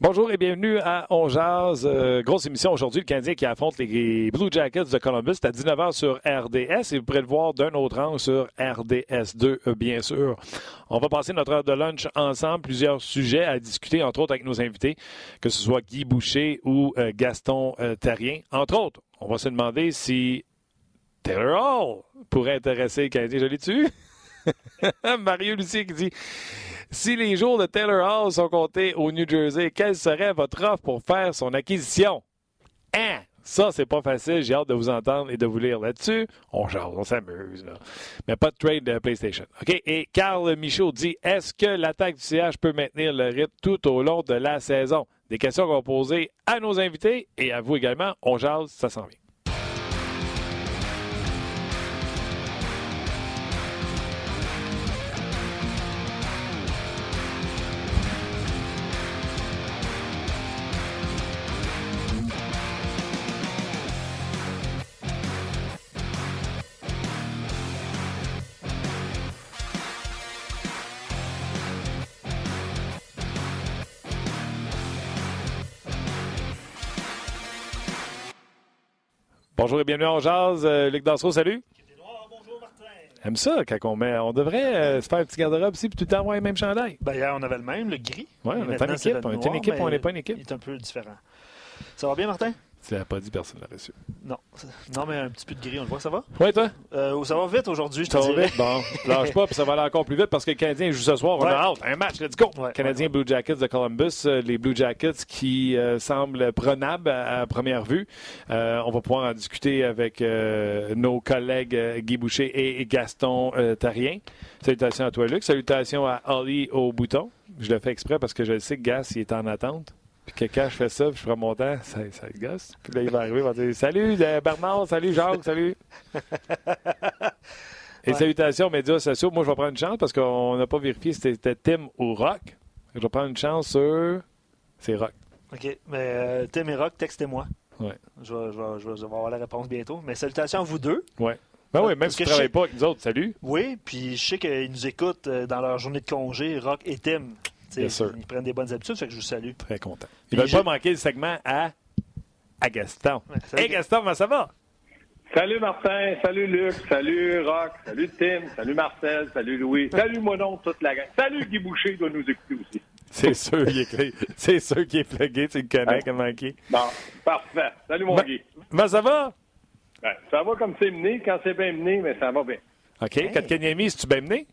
Bonjour et bienvenue à On Jazz. Euh, grosse émission aujourd'hui, le Canadien qui affronte les Blue Jackets de Columbus. C'est à 19h sur RDS et vous pourrez le voir d'un autre angle sur RDS2, euh, bien sûr. On va passer notre heure de lunch ensemble. Plusieurs sujets à discuter, entre autres avec nos invités, que ce soit Guy Boucher ou euh, Gaston Tarien. Entre autres, on va se demander si Taylor Hall pourrait intéresser le Canadien. Je l'ai tu Mario Lucie qui dit si les jours de Taylor Hall sont comptés au New Jersey, quelle serait votre offre pour faire son acquisition? Hein? Ça, c'est pas facile. J'ai hâte de vous entendre et de vous lire là-dessus. On change, on s'amuse. Mais pas de trade de PlayStation. OK? Et Carl Michaud dit Est-ce que l'attaque du CH peut maintenir le rythme tout au long de la saison? Des questions qu'on va poser à nos invités et à vous également. On jase, ça s'en vient. Bonjour et bienvenue en jazz. Euh, Luc Dansereau, salut. bonjour Martin. Aime ça quand on met. On devrait euh, se faire un petit garde-robe ici puis tout le temps avoir les mêmes chandails. Ben, hier, on avait le même, le gris. Oui, on n'est pas une équipe. On est une équipe, on n'est pas une équipe? Il est un peu différent. Ça va bien, Martin? Tu l'as pas dit, personne ne l'a reçu. Non. Non, mais un petit peu de gris, on le voit, ça va? Oui, toi? Euh, ça va vite aujourd'hui, je te dirais. vite? Bon, lâche pas, puis ça va aller encore plus vite parce que le Canadien joue ce soir. On a hâte. Un match, let's go! Canadien Blue Jackets de Columbus. Euh, les Blue Jackets qui euh, semblent prenables à, première vue. Euh, on va pouvoir en discuter avec nos collègues Guy Boucher et Gaston Tarien. Salutations à toi, Luc. Salutations à Holly au bouton. Je le fais exprès parce que je sais que Gas il est en attente. Puis que quand je fais ça, puis je prends mon temps, ça, ça gosse. Puis là, il va arriver, il va dire Salut euh, Bernard, salut Jacques, salut. Et salutations médias sociaux. Moi, je vais prendre une chance parce qu'on n'a pas vérifié si c'était Tim ou Rock. Je vais prendre une chance sur. C'est Rock. OK. Mais euh, Tim et Rock, textez-moi. Ouais. Je vais, je, vais, je, vais, avoir la réponse bientôt. Mais salutations à vous deux. Oui. Ben oui, même si tu ne travailles pas avec nous autres, salut. Oui, puis je sais qu'ils nous écoutent euh, dans leur journée de congé, Rock et Tim. Ils prennent des bonnes habitudes, fait que je vous salue. Très content. Ils ne veulent pas manquer le segment à, à Gaston. hey Gaston, comment ça va? Salut Martin, salut Luc, salut Rock, salut Tim, salut Marcel, salut Louis, salut Monon, toute la gang. Salut Guy Boucher, il doit nous écouter aussi. C'est sûr qu'il est, c'est sûr qu'il est plugué, tu le connais, comment manqué. Bon, parfait. Salut mon Guy. Comment ça va? Ben, ça va comme c'est mené, quand c'est bien mené, mais ça va bien. OK. Hey. Katkaniemi, c'est-tu bien mené?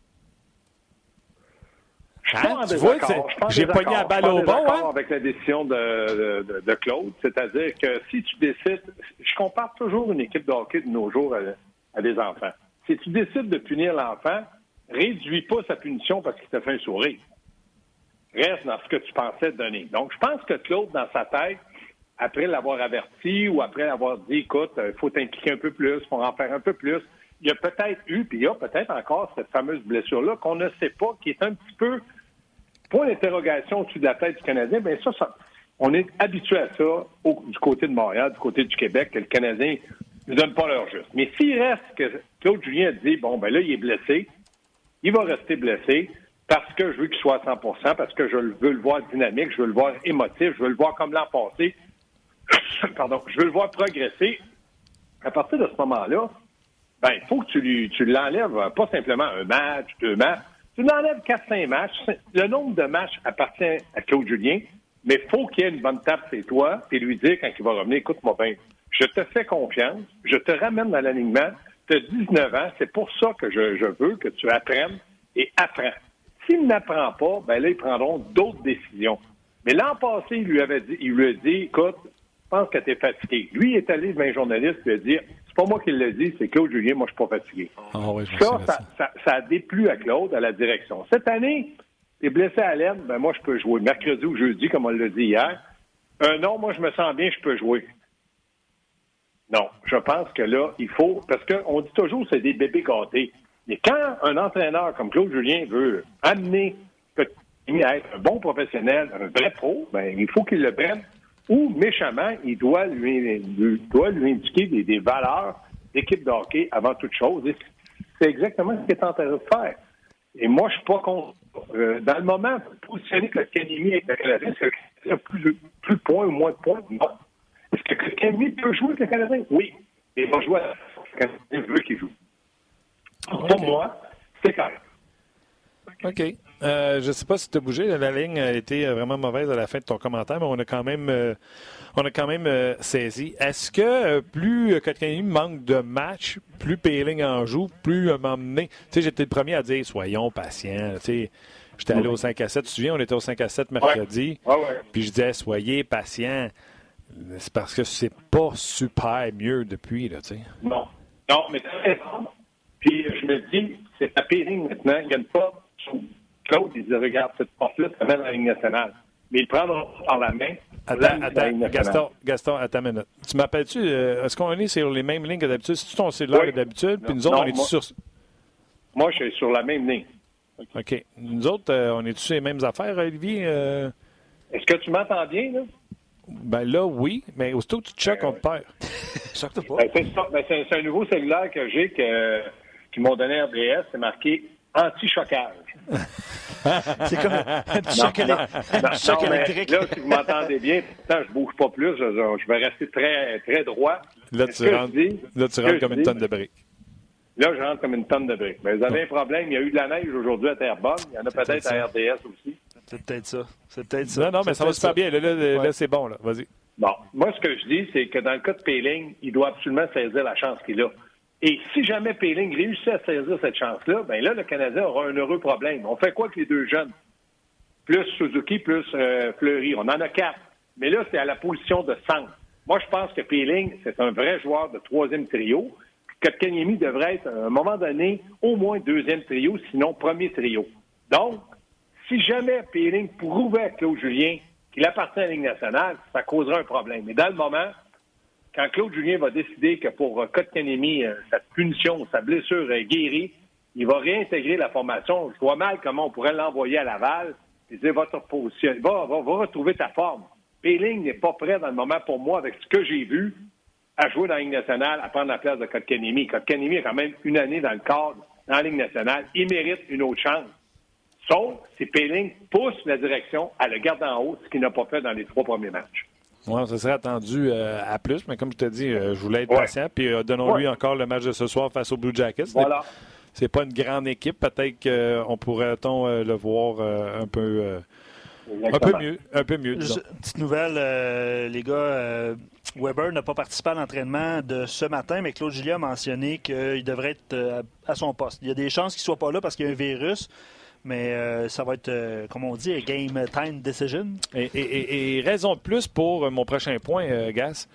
Hein? Tu vois, j'ai pogné à balle au bon. Hein? avec la décision de, de, de Claude. C'est-à-dire que si tu décides, je compare toujours une équipe de hockey de nos jours à, des enfants. Si tu décides de punir l'enfant, réduis pas sa punition parce qu'il t'a fait un sourire. Reste dans ce que tu pensais donner. Donc, je pense que Claude, dans sa tête, après l'avoir averti ou après avoir dit, écoute, il faut t'impliquer un peu plus, il faut en faire un peu plus, il y a peut-être eu, puis il y a peut-être encore cette fameuse blessure-là qu'on ne sait pas, qui est un petit peu point d'interrogation au-dessus de la tête du Canadien. Bien ça, ça on est habitué à ça du côté de Montréal, du côté du Québec, que le Canadien ne donne pas leur juste. Mais s'il reste que Claude Julien a dit, bon, ben là, il est blessé, il va rester blessé parce que je veux qu'il soit à 100% parce que je veux le voir dynamique, je veux le voir émotif, je veux le voir comme l'an passé. Pardon, je veux le voir progresser. À partir de ce moment-là, ben, il faut que tu, lui, tu l'enlèves pas simplement un match, deux matchs. Tu l'enlèves 4-5 matchs. Le nombre de matchs appartient à Claude Julien, mais il faut qu'il y ait une bonne tape, c'est toi, et lui dire quand il va revenir, écoute-moi bien, je te fais confiance, je te ramène dans l'alignement, tu as 19 ans, c'est pour ça que je, veux que tu apprennes et apprends. S'il n'apprend pas, ben là, ils prendront d'autres décisions. Mais l'an passé, il lui avait dit, il lui a dit, écoute, je pense que tu es fatigué. Lui, il est allé devant un journaliste lui a dit c'est pas moi qui l'ai dit, c'est Claude Julien, moi je suis pas fatigué. Ah ça, ça, ça, a déplu à Claude, à la direction. Cette année, T'es blessé à l'aine, ben moi, je peux jouer. Mercredi ou jeudi, comme on l'a dit hier. Un non, moi, je me sens bien, je peux jouer. Non, je pense que là, il faut, parce qu'on dit toujours c'est des bébés gâtés. Mais quand un entraîneur comme Claude Julien veut amener à être un bon professionnel, un vrai pro, ben, il faut qu'il le prenne. Ou méchamment, il doit lui, doit lui indiquer des, valeurs d'équipe de hockey avant toute chose. c'est exactement ce qu'il est en train de faire. Et moi, je suis pas contre. Euh, dans le moment, positionner que Canimi est le Canadien, est-ce que a plus, plus de points ou moins de points? Non. Est-ce que Canimi peut jouer avec le Canadien? Oui. Et il va jouer à le Canadien veut qu'il joue. Pour moi, c'est correct. OK. Euh, je ne sais pas si tu as bougé. La ligne a été vraiment mauvaise à la fin de ton commentaire, mais on a quand même, euh, on a quand même euh, saisi. Est-ce que plus Kotkaniemi manque de match, plus Péling en joue, plus à m'emmener. Tu sais, j'étais le premier à dire soyons patients. Tu sais, j'étais allé au 5 à 7. Tu te souviens, on était au 5 à 7 mercredi. Puis je disais soyez patients. C'est parce que c'est pas super mieux depuis, là, tu sais. Non. Non, mais Puis je me dis, c'est à Péling maintenant. Il n'y a pas Claude, il dit Regarde, cette porte-là, ça mène à la Ligue nationale. Mais il prendra par la main. Attends, attends, Gaston, Gaston, attends une minute. Tu m'appelles-tu, euh, est-ce qu'on est sur les mêmes lignes que d'habitude? C'est-tu ton cellulaire oui. d'habitude? Puis nous autres, on est sur. Moi, je suis sur la même ligne. OK. Nous autres, euh, on est sur les mêmes affaires, Olivier? Euh? Est-ce que tu m'entends bien, là? Ben là, oui, mais aussitôt que tu te choques, on te perd. pas. Ben, ben, c'est un nouveau cellulaire que j'ai que, qui m'ont donné RDS. C'est marqué anti-chocage. c'est comme un petit choc, électrique. Là, si vous m'entendez bien, pourtant, je bouge pas plus. Je, vais rester très, très droit. Là, tu rentres, là, tu rentres comme une tonne de briques. Là, je rentre comme une tonne de briques. Mais vous avez un problème. Il y a eu de la neige aujourd'hui à Terrebonne. Il y en a peut-être à RDS aussi. C'est peut-être ça. C'est peut-être ça. Non, non, mais ça va super bien. Là, là, c'est bon. Là. Vas-y. Bon. Moi, ce que je dis, c'est que dans le cas de Péling, il doit absolument saisir la chance qu'il a. Et si jamais Péling réussit à saisir cette chance-là, ben là, le Canadien aura un heureux problème. On fait quoi avec les deux jeunes? Plus Suzuki, plus euh, Fleury. On en a quatre. Mais là, c'est à la position de centre. Moi, je pense que Péling, c'est un vrai joueur de troisième trio. Que Kanyemi devrait être, à un moment donné, au moins deuxième trio, sinon premier trio. Donc, si jamais Péling prouvait à Claude Julien qu'il appartient à la Ligue nationale, ça causerait un problème. Mais dans le moment, quand Claude Julien va décider que pour euh, Kotkanemi, euh, sa punition, sa blessure est guérie, il va réintégrer la formation. Je vois mal comment on pourrait l'envoyer à Laval et dire position, va, va, va retrouver ta forme. Péling n'est pas prêt dans le moment pour moi, avec ce que j'ai vu, à jouer dans la Ligue nationale, à prendre la place de Kotkanemi. Kotkanemi a quand même une année dans le cadre dans la Ligue nationale. Il mérite une autre chance. Sauf si Péling pousse la direction à le garder en haut, ce qu'il n'a pas fait dans les trois premiers matchs. Oui, ça serait attendu euh, à plus, mais comme je te dis, euh, je voulais être patient. Puis euh, donnons-lui encore le match de ce soir face aux Blue Jackets. Voilà. C'est pas une grande équipe. Peut-être qu'on pourrait-on le voir un peu. un peu mieux. Un peu mieux petite nouvelle, les gars. Weber n'a pas participé à l'entraînement de ce matin, mais Claude Julien a mentionné qu'il devrait être à son poste. Il y a des chances qu'il ne soit pas là parce qu'il y a un virus mais euh, ça va être, euh, comme on dit, game time decision. Et, raison de plus pour euh, mon prochain point, Gas.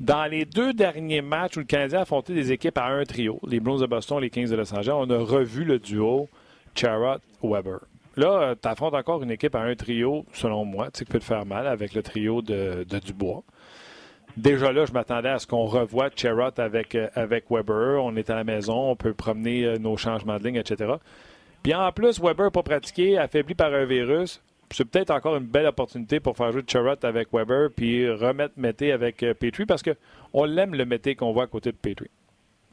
Dans les deux derniers matchs où le Canadien a affronté des équipes à un trio, les Blues de Boston et les Kings de Los Angeles, on a revu le duo Charrot-Weber. Là, tu affrontes encore une équipe à un trio, selon moi, tu sais, qui peut te faire mal avec le trio de, Dubois. Déjà là, je m'attendais à ce qu'on revoie Charrot avec, avec Weber. On est à la maison, on peut promener nos changements de ligne, etc. Puis en plus, Weber pas pratiqué, affaibli par un virus. C'est peut-être encore une belle opportunité pour faire jouer Charrot avec Weber puis remettre Mété avec euh, Petrie parce qu'on l'aime le Mété qu'on voit à côté de Petrie.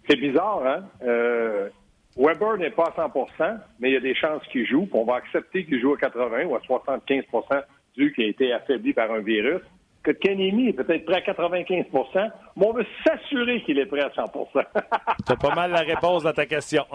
C'est bizarre, hein? Euh, Weber n'est pas à 100% mais il y a des chances qu'il joue. On va accepter qu'il joue à 80 ou à 75% vu qu'il a été affaibli par un virus que est peut-être prêt à 95 mais on veut s'assurer qu'il est prêt à 100 Tu as pas mal la réponse à ta question.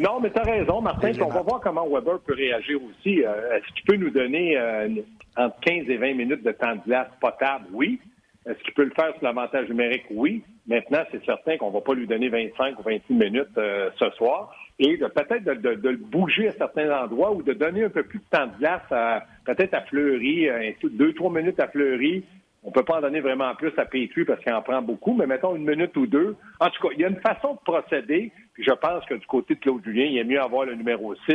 Non, mais tu as raison, Martin. On va voir comment Weber peut réagir aussi. Euh, est-ce qu'il peut nous donner euh, entre 15 et 20 minutes de temps de glace potable? Oui. Est-ce qu'il peut le faire sur l'avantage numérique? Oui. Maintenant, c'est certain qu'on ne va pas lui donner 25 ou 26 minutes euh, ce soir et peut-être de, le bouger à certains endroits ou de donner un peu plus de temps de glace à peut-être à Fleury, deux, trois minutes à Fleury. On peut pas en donner vraiment plus à Petrie parce qu'il en prend beaucoup, mais mettons une minute ou deux. En tout cas, il y a une façon de procéder, puis je pense que du côté de Claude Julien, il est mieux avoir le numéro 6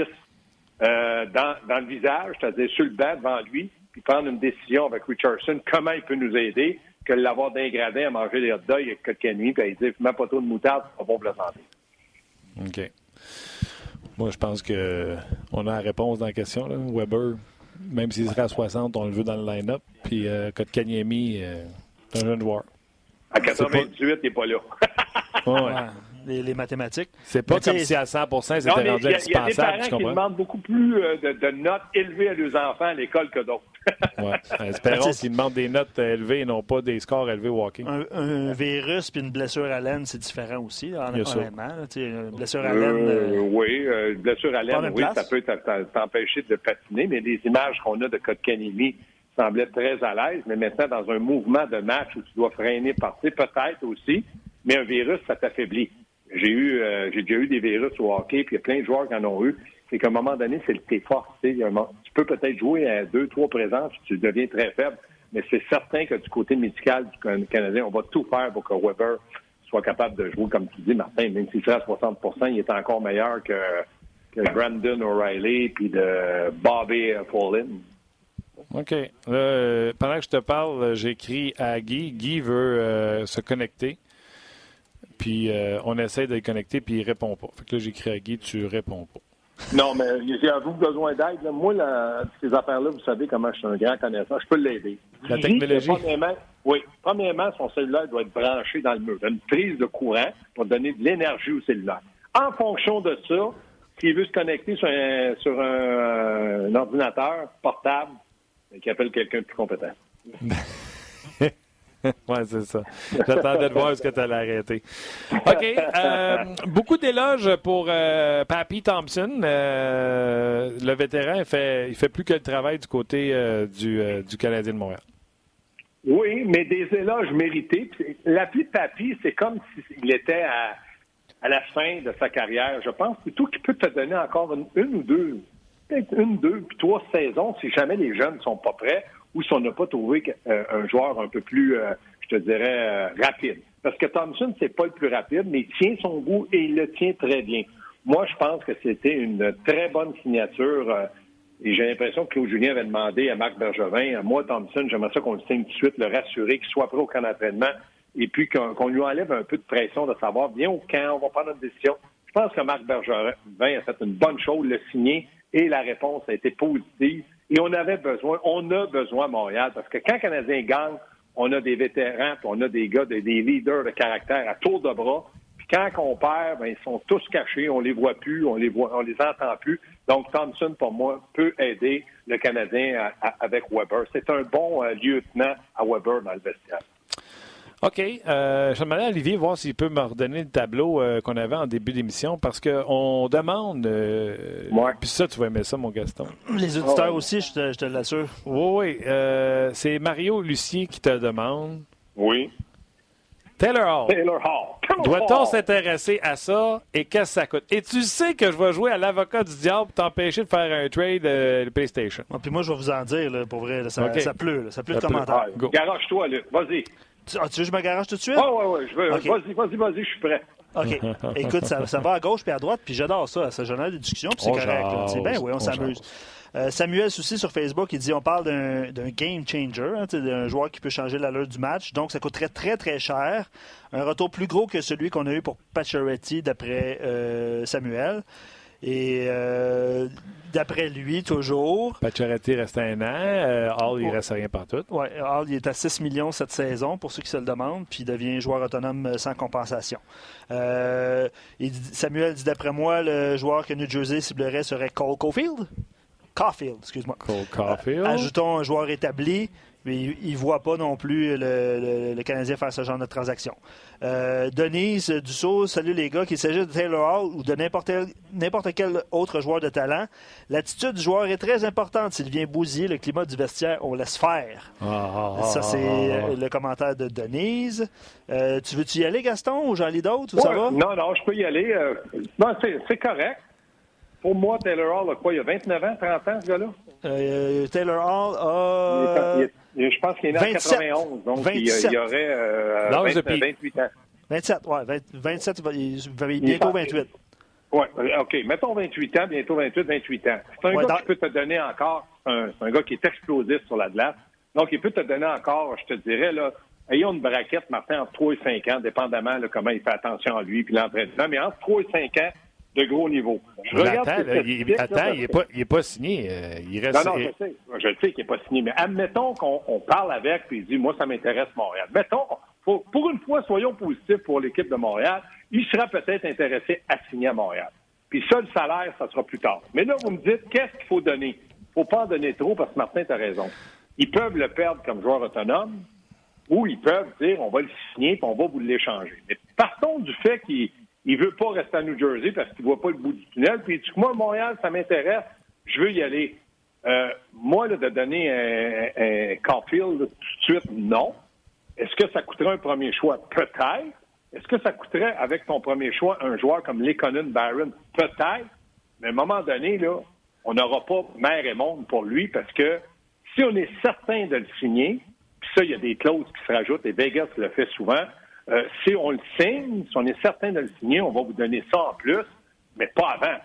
euh, dans, le visage, c'est-à-dire sur le banc devant lui, puis prendre une décision avec Richardson, comment il peut nous aider, que l'avoir dégradé à manger des hot dogs avec Kotkaniemi, puis à dire, mets pas trop de moutarde, c'est pas bon pour la santé. OK. Moi, je pense que on a la réponse dans la question. Là. Weber, même s'il serait à 60, on le veut dans le line-up. Puis euh, Kotkaniemi, euh, c'est un jeune joueur. À 98, il n'est pas là. Ouais. Les, les mathématiques. C'est pas Mais comme si à 100 c'était rendu a- il y a des indispensable, tu parents qui comprends? demandent beaucoup plus euh, de, de notes élevées à leurs enfants à l'école que d'autres. Ouais. Espérons qu'ils demandent des notes euh, élevées et non pas des scores élevés au hockey. Un, un virus puis une blessure à laine, c'est différent aussi, Bien sûr. honnêtement. là. Une blessure à laine. Euh, euh, oui, euh, une blessure à laine, oui, place. ça peut t'empêcher de patiner, mais les images qu'on a de Kotkaniemi semblaient très à l'aise, mais maintenant, dans un mouvement de match où tu dois freiner, partir, peut-être aussi, mais un virus, ça t'affaiblit. J'ai eu, euh, j'ai déjà eu des virus au hockey, puis il y a plein de joueurs qui en ont eu. C'est qu'à un moment donné, c'est le tes forces. tu peux peut-être jouer à deux, trois présences, tu deviens très faible, mais c'est certain que du côté médical du Can- Canadien, on va tout faire pour que Weber soit capable de jouer, comme tu dis, Martin, même s'il serait à 60% il est encore meilleur que, Brandon O'Reilly puis de Bobby Paulin. OK. Euh, pendant que je te parle, j'écris à Guy. Guy veut euh, se connecter. Puis euh, on essaie de le connecter, puis il répond pas. Fait que là, j'écris à Guy, tu réponds pas. Non, mais j'ai à vous besoin d'aide. là. Moi, là, ces affaires-là, vous savez comment je suis un grand connaisseur. Je peux l'aider. La technologie. Premièrement, oui. Premièrement, son cellulaire doit être branché dans le mur. Une prise de courant pour donner de l'énergie au cellulaire. En fonction de ça, s'il veut se connecter sur un, sur un, un ordinateur portable, ben, qu'il appelle quelqu'un de plus compétent. ouais, c'est ça. J'attendais de voir ce que tu allais arrêter. OK. euh, beaucoup d'éloges pour euh, Thompson. Euh, le vétéran, fait, il fait plus que le travail du côté euh, du, du Canadien de Montréal. Oui, mais des éloges mérités. Puis, L'appli Papy, c'est comme s'il était à, à la fin de sa carrière. Je pense plutôt qu'il peut te donner encore une, une ou deux, peut-être une, deux, puis trois saisons si jamais les jeunes ne sont pas prêts ou si on n'a pas trouvé euh, un joueur un peu plus, euh, je te dirais, euh, rapide. Parce que Thompson, c'est pas le plus rapide, mais il tient son goût et il le tient très bien. Moi, je pense que c'était une très bonne signature. et j'ai l'impression que Claude Julien avait demandé à Marc Bergevin, à moi, Thompson, j'aimerais ça qu'on le signe tout de suite, le rassurer, qu'il soit prêt au camp d'entraînement, et puis qu'on lui enlève un peu de pression de savoir, viens au camp, on va prendre notre décision. Je pense que Marc Bergevin a fait une bonne chose, le signer, et la réponse a été positive. Et on avait besoin, on a besoin Montréal, parce que quand Canadien gagne, on a des vétérans, puis on a des gars, des, leaders de caractère à tour de bras. Puis quand on perd, ben, ils sont tous cachés, on les voit plus, on les voit, on les entend plus. Donc Thompson, pour moi, peut aider le Canadien avec Weber. C'est un bon euh, lieutenant à Weber dans le vestiaire. OK. Euh, je demandais à Olivier voir s'il peut me redonner le tableau euh, qu'on avait en début d'émission parce qu'on demande. euh, Ouais. Puis ça, tu vas aimer ça, mon Gaston. Les auditeurs aussi, je te, je te l'assure. Oui, oui. euh, c'est Mario Lucier qui te demande. Oui. Taylor Hall. Taylor Hall. Doit-on s'intéresser à ça et qu'est-ce que ça coûte? Et tu sais que je vais jouer à l'avocat du diable pour t'empêcher de faire un trade euh, de PlayStation. Ah, puis moi, je vais vous en dire, là, pour vrai, là, ça, pleut, là, ça pleut Ça de pleut. commentaires. Go. Garoche-toi, Luc. Vas-y. Tu, ah, tu veux que je me garage tout de suite? Ah, ouais, ouais, je veux. Vas-y, vas-y, vas-y, je suis prêt. OK. Écoute, ça, ça va à gauche puis à droite, puis j'adore ça. Ça génère des discussions, puis c'est On correct. sais, Ben oui, on, on s'amuse. Euh, Samuel Soucy sur Facebook, il dit on parle d'un d'un game changer, hein, d'un joueur qui peut changer l'allure du match. Donc, ça coûterait très, très cher. Un retour plus gros que celui qu'on a eu pour Pacioretty, d'après euh, Samuel. Et euh, d'après lui, toujours, Pacioretty reste un an. euh, Hall, il Oh. reste rien partout. Ouais, Hall, il est à 6 millions cette saison, pour ceux qui se le demandent, puis il devient joueur autonome euh, sans compensation. Euh, il dit- Samuel dit d'après moi, le joueur que New Jersey ciblerait serait Cole Caulfield. Caulfield, excuse-moi. Cole Caulfield. Ajoutons un joueur établi, mais il ne voit pas non plus le, le- le Canadien faire ce genre de transaction. Euh, Denise Dussault, salut les gars, qu'il s'agisse de Taylor Hall ou de n'importe quel autre joueur de talent, l'attitude du joueur est très importante. S'il vient bousiller le climat du vestiaire, on laisse faire. Ah, ah, ah, Ça, c'est ah, euh, le commentaire de Denise. Euh, tu veux-tu y aller, Gaston, ou j'en lis d'autres, ou ça va? Non, non, je peux y aller. euh, non, c'est correct. Pour moi, Taylor Hall a quoi? Il a 29 ans, 30 ans, ce gars-là? Euh, Taylor Hall Il est- a il est- je pense qu'il est né 27. en 91, donc il, 27. il aurait euh, L'âge de 20 Pete. 28 ans. 27, ouais, 20 27, il bientôt pas- 28. Oui, OK. Mettons 28 ans, bientôt 28, 28 ans. C'est un gars qui peut te donner encore, c'est un, gars qui est explosif sur la glace. Donc, il peut te donner encore, je te dirais, là, ayons une braquette, Martin, entre 3 et 5 ans, dépendamment de comment il fait attention à lui puis l'entraînement, mais entre 3 et 5 ans, de gros niveau. Je regarde attends, il, attends il n'est pas, pas, signé. Euh, il reste... Non, non, je sais. Je sais qu'il n'est pas signé, mais admettons qu'on parle avec et il dit, moi, ça m'intéresse Montréal. Mettons, pour, une fois, soyons positifs pour l'équipe de Montréal, il sera peut-être intéressé à signer à Montréal. Puis ça, le salaire, ça sera plus tard. Mais là, vous me dites, qu'est-ce qu'il faut donner? Il ne faut pas en donner trop parce que Martin, tu as raison. Ils peuvent le perdre comme joueur autonome ou ils peuvent dire, on va le signer et on va vous l'échanger. Mais partons du fait qu'il ne veut pas rester à New Jersey parce qu'il voit pas le bout du tunnel. Puis il dit, moi, Montréal, ça m'intéresse, je veux y aller. Euh, moi, de donner un, un Caulfield tout de suite, non. Est-ce que ça coûterait un premier choix? Peut-être. Est-ce que ça coûterait, avec ton premier choix, un joueur comme Lekonen Barron? Peut-être. Mais à un moment donné, là, on n'aura pas mer et monde pour lui parce que si on est certain de le signer, puis ça, il y a des clauses qui se rajoutent, et Vegas le fait souvent, euh, si on le signe, si on est certain de le signer, on va vous donner ça en plus, mais pas avant.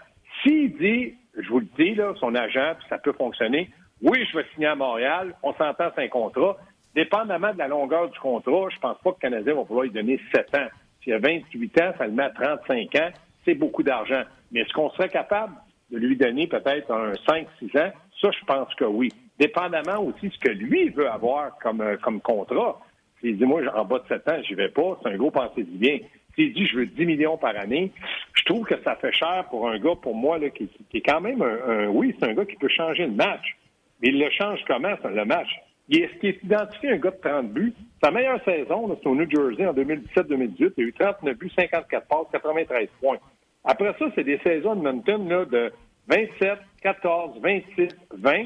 S'il dit, je vous le dis, là, son agent, puis ça peut fonctionner, oui, je vais signer à Montréal, on s'entend, c'est un contrat, dépendamment de la longueur du contrat, je pense pas que le Canadien va pouvoir lui donner 7 ans. S'il a 28 ans, ça le met à 35 ans, c'est beaucoup d'argent. Mais est-ce qu'on serait capable de lui donner peut-être un 5-6 ans? Ça, je pense que oui. Dépendamment aussi de ce que lui veut avoir comme, euh, comme contrat. S'il dit, moi, en bas de 7 ans, j'y vais pas, c'est un gros pensée du bien. S'il dit, je veux 10 millions par année, je trouve que ça fait cher pour un gars, pour moi, là, qui, est quand même un, oui, c'est un gars qui peut changer le match. Mais il le change comment, le match? Il est identifié un gars de 30 buts. Sa meilleure saison, c'est au New Jersey en 2017-2018. Il a eu 39 buts, 54 passes, 93 points. Après ça, c'est des saisons de Mountain là, de 27, 14, 26, 20.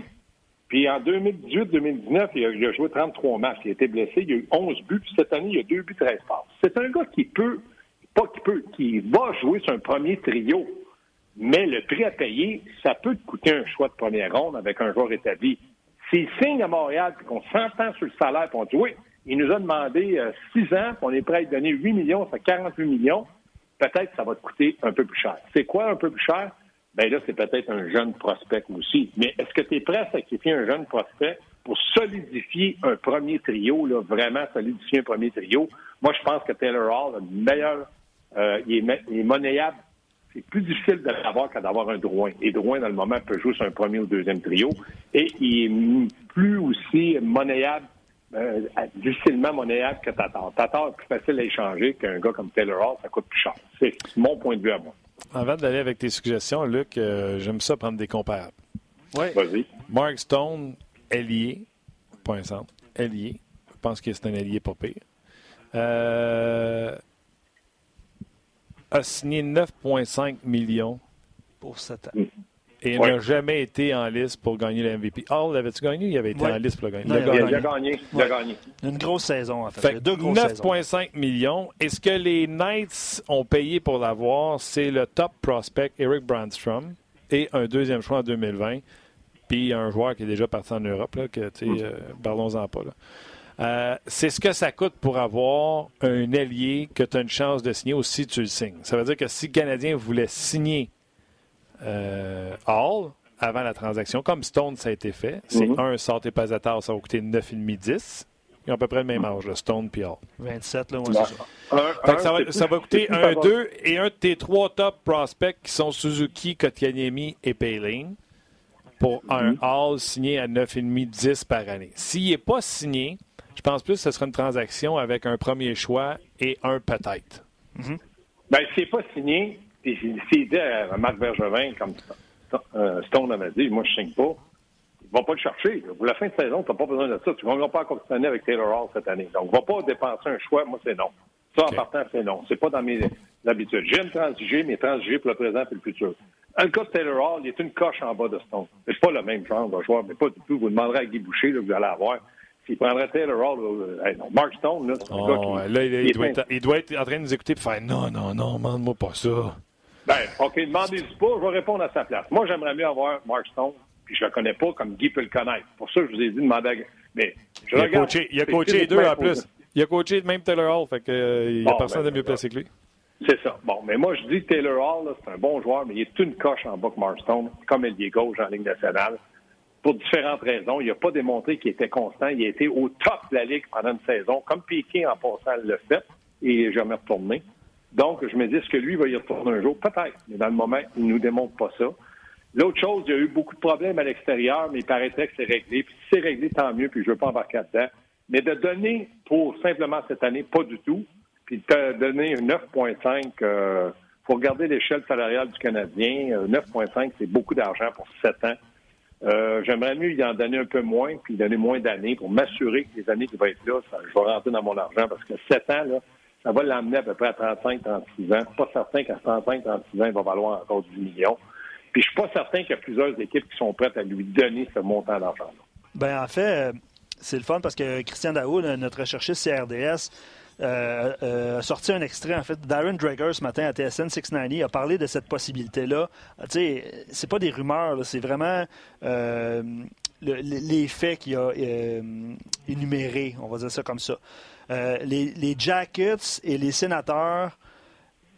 Puis en 2018-2019, il, a joué 33 matchs. Il a été blessé. Il a eu 11 buts. Puis cette année, il a 2 buts, 13 passes. C'est un gars qui peut, pas qui peut, qui va jouer sur un premier trio. Mais le prix à payer, ça peut te coûter un choix de première ronde avec un joueur établi. S'il signe à Montréal, puis qu'on s'entend sur le salaire, puis on dit oui, il nous a demandé euh, six ans, puis on est prêt à lui donner 8 millions, ça fait 48 millions, peut-être que ça va te coûter un peu plus cher. C'est quoi un peu plus cher? Bien là, c'est peut-être un jeune prospect aussi. Mais est-ce que tu es prêt à sacrifier un jeune prospect pour solidifier un premier trio, là, vraiment solidifier un premier trio? Moi, je pense que Taylor Hall a le meilleur, euh, il, est, il monnayable c'est plus difficile de l'avoir qu'à d'avoir un Drouin. Et Drouin, dans le moment, peut jouer sur un premier ou deuxième trio. Et il est plus aussi monnayable, euh, difficilement monnayable que Tatar. Tatar est plus facile à échanger qu'un gars comme Taylor Hall, ça coûte plus cher. C'est mon point de vue à moi. Avant d'aller avec tes suggestions, Luc, euh, j'aime ça prendre des comparables. Oui. Vas-y. Mark Stone, ailier, point centre, ailier. Je pense que c'est un ailier pas pire. Euh, a signé 9,5 millions pour 7 ans. Et n'a jamais été en liste pour gagner le MVP. Hall, l'avait-tu gagné? Il avait été en liste pour le gagner? il, a, gagné. Il a gagné. Une grosse saison, en fait. 9,5 millions. Et ce que les Knights ont payé pour l'avoir, c'est le top prospect Eric Brandstrom et un deuxième choix en 2020. Puis un joueur qui est déjà parti en Europe, là, que, mm. euh, parlons-en pas. Là. Euh, c'est ce que ça coûte pour avoir un allié que tu as une chance de signer aussi tu le signes. Ça veut dire que si le Canadien voulait signer euh, Hall avant la transaction, comme Stone, ça a été fait, c'est mhm. un sort et pas à tard, ça va coûter 9,5-10. Ils ont à peu près le même âge, Stone et Hall. 27, là, moi, c'est ça. ça, va, ça va coûter un, deux et un de tes trois top prospects qui sont Suzuki, Kotkaniemi et Payling pour un mhm. Hall signé à 9,5-10 par année. S'il n'est pas signé, je pense plus que ce sera une transaction avec un premier choix et un peut-être. Mm Bien, s'il n'est pas signé, s'il dit à Marc Bergevin, comme euh, Stone avait dit, moi, je ne signe pas, il ne va pas le chercher. Pour la fin de saison, tu n'as pas besoin de ça. Tu ne vas pas encore année avec Taylor Hall cette année. Donc, ne va pas dépenser un choix. Moi, c'est non. Ça, en partant, c'est non. C'est pas dans mes habitudes. J'aime transiger, mais transiger pour le présent et le futur. Le cas de Taylor Hall, il est une coche en bas de Stone. C'est pas le même genre de joueur, mais pas du tout. Vous demanderez à Guy Boucher, là, vous allez avoir. Il prendrait Taylor Hall, euh, non, Mark Stone, là, oh, là, il, doit être, il, doit être, en train de nous écouter et faire non, non, non, demande-moi pas ça. Ben, OK, demandez-y pas, je vais répondre à sa place. Moi, j'aimerais mieux avoir Mark Stone, puis je le connais pas comme Guy peut le connaître. Pour ça, je vous ai dit de demander à... Mais je il, a coaché, il a coaché les deux en plus. Il a coaché même Taylor Hall, fait qu'il euh, n'y a personne de mieux placé que lui. C'est ça. Bon, mais moi, je dis que Taylor Hall, c'est un bon joueur, mais il est une coche en bas que Marston, comme est gauche en Ligue nationale. Pour différentes raisons. Il n'a pas démontré qu'il était constant. Il a été au top de la Ligue pendant une saison, comme Piquet en passant le fait, et il n'est jamais retourné. Donc, je me dis, est-ce que lui va y retourner un jour? Peut-être, mais dans le moment, il ne nous démontre pas ça. L'autre chose, il y a eu beaucoup de problèmes à l'extérieur, mais il paraîtrait que c'est réglé. Puis si c'est réglé, tant mieux, puis je ne veux pas embarquer dedans. Mais de donner pour simplement cette année, pas du tout, puis de donner 9,5, il euh, faut regarder l'échelle salariale du Canadien. 9,5, euh, c'est beaucoup d'argent pour 7 ans. Euh, j'aimerais mieux y en donner un peu moins, puis donner moins d'années pour m'assurer que les années qui vont être là, je vais rentrer dans mon argent parce que 7 ans, là, ça va l'amener à peu près à 35, 36 ans. Pas certain qu'à 35, 36 ans, il va valoir encore 10 millions. Puis je suis pas certain qu'il y a plusieurs équipes qui sont prêtes à lui donner ce montant d'argent-là. Ben en fait, c'est le fun parce que Christian Daou, notre recherchiste CRDS, euh, euh, a sorti un extrait, en fait. Darren Drager, ce matin, à TSN 690, a parlé de cette possibilité-là. Tu sais, c'est pas des rumeurs, c'est vraiment euh, les faits qu'il a énumérés, on va dire ça comme ça. Les, les, Jackets et les sénateurs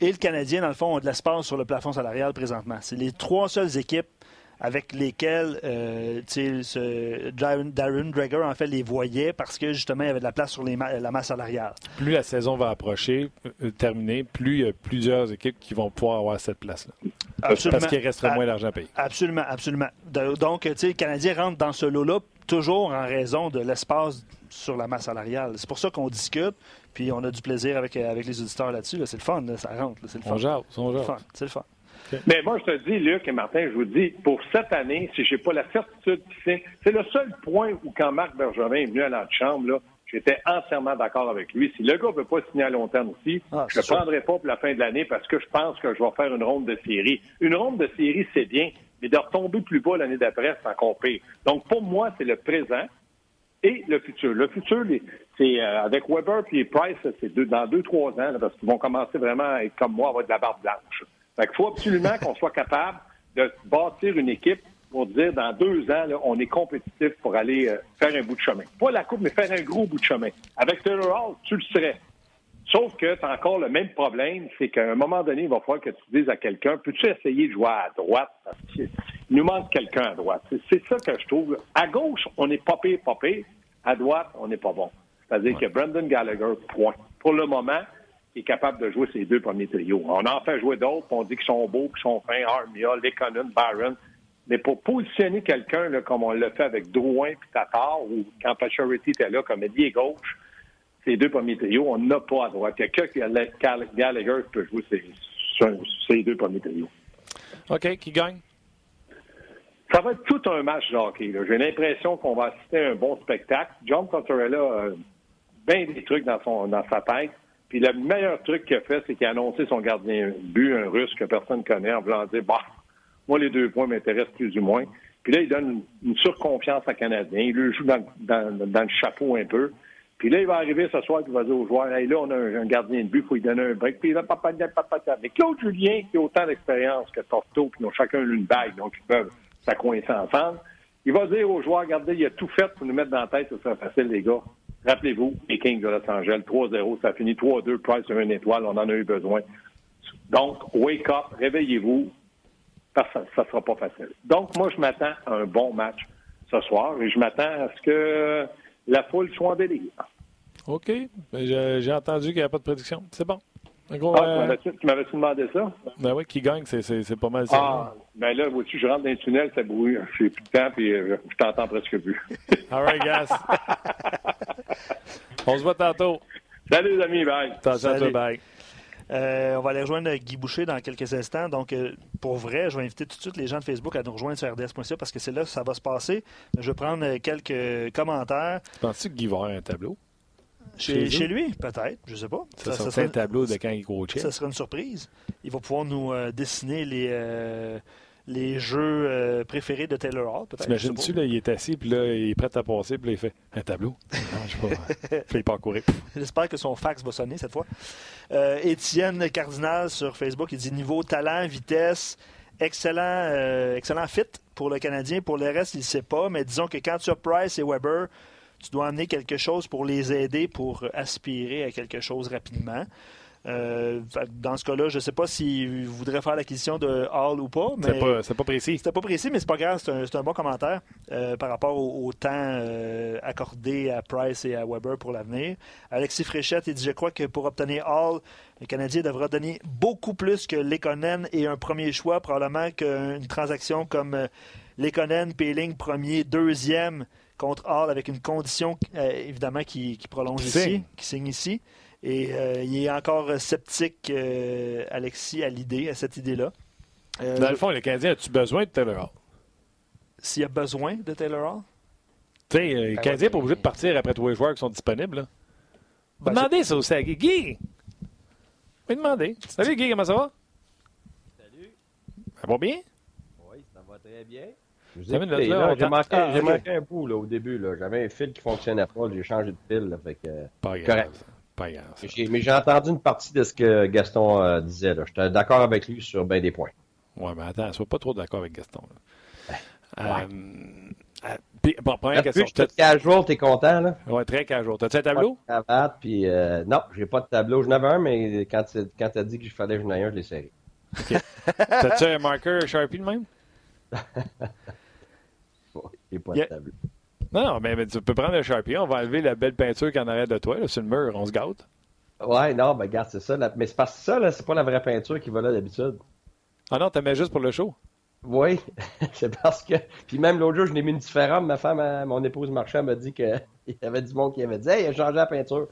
et le Canadien, dans le fond, ont de l'espace sur le plafond salarial présentement. C'est les trois seules équipes avec lesquels euh, Darren Drager en fait les voyait parce que justement il y avait de la place sur les la masse salariale. Plus la saison va approcher, euh, terminer, plus il y a plusieurs équipes qui vont pouvoir avoir cette place-là. Absolument. Parce qu'il resterait moins d'argent payé. Absolument, absolument. Donc, tu sais, le Canadien rentre dans ce lot-là toujours en raison de l'espace sur la masse salariale. C'est pour ça qu'on discute, puis on a du plaisir avec, avec les auditeurs là-dessus. C'est le fun, ça rentre. C'est le fun. On C'est le fun. Mais moi, je te dis, Luc et Martin, je vous dis, pour cette année, si j'ai pas la certitude c'est, c'est le seul point où quand Marc Bergevin est venu à l'antichambre, là, j'étais entièrement d'accord avec lui. Si le gars ne veut pas signer à long terme aussi, ah, je ne le prendrai pas pour la fin de l'année parce que je pense que je vais faire une ronde de série. Une ronde de série, c'est bien, mais de retomber plus bas l'année d'après, c'est encore pire. Donc, pour moi, c'est le présent et le futur. Le futur, c'est euh, avec Weber puis Price, c'est dans deux, trois ans, parce qu'ils vont commencer vraiment à être comme moi, avoir de la barbe blanche. Fait qu'il faut absolument qu'on soit capable de bâtir une équipe pour dire dans deux ans, on est compétitif pour aller euh, faire un bout de chemin. Pas la coupe, mais faire un gros bout de chemin. Avec Taylor Hall, tu le serais. Sauf que tu as encore le même problème, c'est qu'à un moment donné, il va falloir que tu dises à quelqu'un, peux-tu essayer de jouer à droite? Parce qu'il nous manque quelqu'un à droite. C'est ça que je trouve. À gauche, on est pas pire, pas pire. À droite, on n'est pas bon. C'est-à-dire que Brendan Gallagher, point. Pour le moment, est capable de jouer ces deux premiers trios. On en fait jouer d'autres, on dit qu'ils sont beaux, qu'ils sont fins, Armia, Lekonen, Byron. Mais pour positionner quelqu'un comme on l'a fait avec Drouin et Tatar, ou quand Pacharity était là comme ailier gauche, ces deux premiers trios, on n'a pas à droite. Quelqu'un qui a Gallagher peut jouer ces, deux premiers trios. OK, qui gagne? Ça va être tout un match de hockey. J'ai l'impression qu'on va assister à un bon spectacle. John Tortorella a bien des trucs dans, son, dans sa tête. Puis le meilleur truc qu'il a fait, c'est qu'il a annoncé son gardien but, un russe que personne ne connaît, en voulant dire, bah, moi, les deux points m'intéressent plus ou moins. Puis là, il donne une, surconfiance à Canadien. Il lui joue dans, le chapeau un peu. Puis là, il va arriver ce soir, il va dire aux joueurs, hey, là, on a un, gardien de but, il faut lui donner un break. Puis là, papa, papa. Mais Claude Julien, qui a autant d'expérience que Torto, puis ils ont chacun une bague, donc ils peuvent s'accoincer ensemble, il va dire aux joueurs, regardez, il a tout fait pour nous mettre dans la tête, ça sera facile, les gars. Rappelez-vous, les Kings de Los Angeles, 3-0, ça finit 3-2, Price sur une étoile, on en a eu besoin. Donc, wake up, réveillez-vous, parce que ça ne sera pas facile. Donc, moi, je m'attends à un bon match ce soir et je m'attends à ce que la foule soit en délire. OK. Ben, j'ai entendu qu'il n'y avait pas de prédiction. C'est bon. ah, euh, tu m'avais-tu demandé ça? Ben oui, qui gagne, c'est pas mal ça. Ah, ben là, vois-tu, je rentre dans un tunnel, ça brouille. J'ai plus de temps, puis euh, je t'entends presque plus. All right, guys. On se voit tantôt. Salut les amis, bye. Attention bye. Euh, on va aller rejoindre Guy Boucher dans quelques instants. Donc, euh, pour vrai, je vais inviter tout de suite les gens de Facebook à nous rejoindre sur rds.ca parce que c'est là que ça va se passer. Je vais prendre euh, quelques commentaires. Penses-tu que Guy va avoir un tableau? Chez, lui, peut-être, je ne sais pas. Ça, serait un tableau de quand il coachait. Ça serait une surprise. Il va pouvoir nous dessiner les, les jeux euh, préférés de Taylor Hall, peut-être. T'imagines-tu, là, il est assis, puis là, il est prêt à passer, puis là, il fait un tableau. Non, je sais pas. il pas courir. J'espère que son fax va sonner cette fois. Euh, Étienne Cardinal sur Facebook, il dit niveau talent, vitesse, excellent, euh, excellent fit pour le Canadien. Pour le reste, il ne sait pas, mais disons que quand tu as Price et Weber, tu dois amener quelque chose pour les aider pour aspirer à quelque chose rapidement. Euh, dans ce cas-là, je ne sais pas s'il voudrait faire l'acquisition de Hall ou pas. C'est pas, pas, précis. C'était pas précis, mais c'est pas grave. C'est un, bon commentaire euh, par rapport au, temps euh, accordé à Price et à Weber pour l'avenir. Alexis Fréchette, il dit Je crois que pour obtenir Hall, le Canadien devra donner beaucoup plus que Lekonen et un premier choix, probablement qu'une transaction comme Lekonen, Peeling, premier, deuxième contre Hall avec une condition évidemment qui, prolonge ici, qui signe ici. Et euh, il est encore sceptique, euh, Alexis, à l'idée, à cette idée-là. Euh, Dans le fond, le Canadien, as-tu besoin de Taylor Hall? S'il y a besoin de Taylor Hall? Tu sais, le ben Canadien n'est pas obligé de partir après tous les joueurs qui sont disponibles. Là. Ben, demandez ça aussi à Guy. Guy! Oui, demander. Salut Guy, comment ça va? Salut. Ça va bien? Oui, ça va très bien. J'ai manqué, ah, manqué, un bout là, au début. J'avais un fil qui ne fonctionnait pas. J'ai changé de fil. Là, fait que, pas correct. Mais j'ai entendu une partie de ce que Gaston euh, disait. J'étais d'accord avec lui sur bien des points. Oui, mais attends, sois pas trop d'accord avec Gaston. Ben, euh, euh, puis, bon, première question. Tu es casual, t'es content, là? Oui, très casual. T'as-tu un tableau? Cravate, puis euh, non, j'ai pas de tableau. J'en avais un, mais quand tu as dit qu'il fallait que j'en aie un, je l'ai serré. T'as-tu un marqueur Sharpie de même? j'ai pas de tableau. Non, mais, tu peux prendre un Sharpie, on va enlever la belle peinture en arrière de toi, là, sur le mur, on se gâte. Ouais, non, ben regarde, c'est ça. Mais c'est parce que ça, là, c'est pas la vraie peinture qui va là d'habitude. Ah non, tu mets juste pour le show? Oui, c'est parce que. Puis même l'autre jour, je l'ai mis une différente. Ma femme, euh, mon épouse marchand m'a dit qu'il y avait du monde qui avait dit Hey, il a changé la peinture.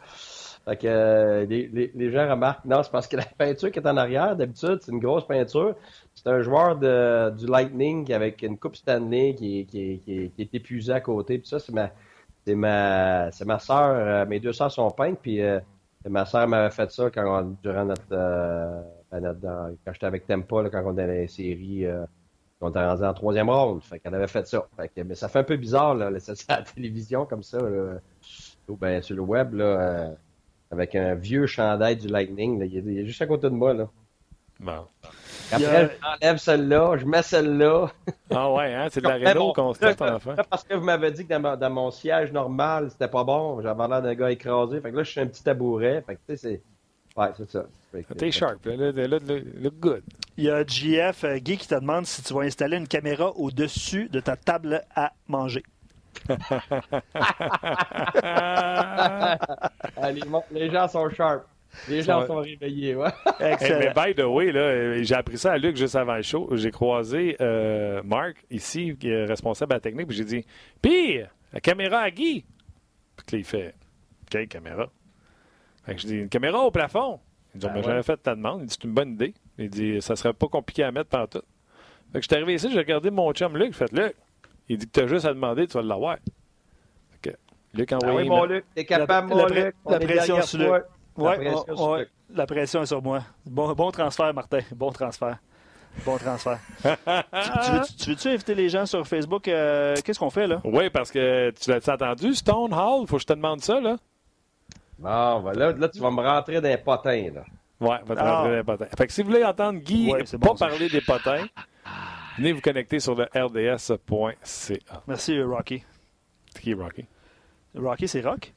Fait que euh, les, les, gens remarquent, non, c'est parce que la peinture qui est en arrière, d'habitude, c'est une grosse peinture. C'est un joueur du Lightning avec une coupe Stanley qui, qui, est épuisée à côté. Puis ça, c'est ma, c'est soeur. Euh, mes deux sœurs sont peintes. Puis euh, ma soeur m'avait fait ça quand durant notre, ben, quand j'étais avec Tempa, quand on était dans les séries. on était rendu en troisième ronde. Fait qu'elle avait fait ça. Mais ça fait un peu bizarre, ça à la télévision comme ça. Ben, sur le web, avec un vieux chandail du Lightning. Il, est, juste à côté de moi. Bon. Après, j'enlève celle-là, je mets celle-là. Ah ouais, hein? c'est de la Renault qu'on se ton enfant. Parce que vous m'avez dit que dans, mon siège normal, c'était pas bon. J'avais l'air d'un gars écrasé. Fait que là, je suis un petit tabouret. Fait que tu sais, c'est. Ouais, c'est ça. T'es sharp, là, look good. Il y a JF euh, Guy qui te demande si tu vas installer une caméra au-dessus de ta table à manger. les gens sont sharp. Les gens sont réveillés, ouais. mais by the way, là, j'ai appris ça à Luc juste avant le show. J'ai croisé euh, Marc, ici, qui est responsable à la technique, puis j'ai dit Pire, la caméra à Guy. Puis là, il fait Quelle caméra Fait que je dis Une caméra au plafond. Il dit ben J'avais fait ta demande. Il dit C'est une bonne idée. Il dit Ça serait pas compliqué à mettre partout. Fait que je suis arrivé ici, j'ai regardé mon chum Luc, j'ai fait Luc, il dit que tu as juste à demander, tu vas l'avoir. Luc a envoyé. Ah oui, mon Luc, t'es capable, mon Luc. La, pression sur Luc. Ouais, la pression est sur moi. Bon, bon transfert, Martin. Bon transfert. Bon transfert. tu, veux-tu inviter les gens sur Facebook? Euh, qu'est-ce qu'on fait, là? Oui, parce que tu l'as entendu, Stone Hall? Faut que je te demande ça, là. Bon, ben là, là, tu vas me rentrer dans les potins, là. Oui, va te rentrer dans les potins. Fait que si vous voulez entendre Guy pas parler des potins, Venez vous connecter sur le rds.ca. Merci, Rocky. C'est qui, Rocky? Rocky, c'est Rock?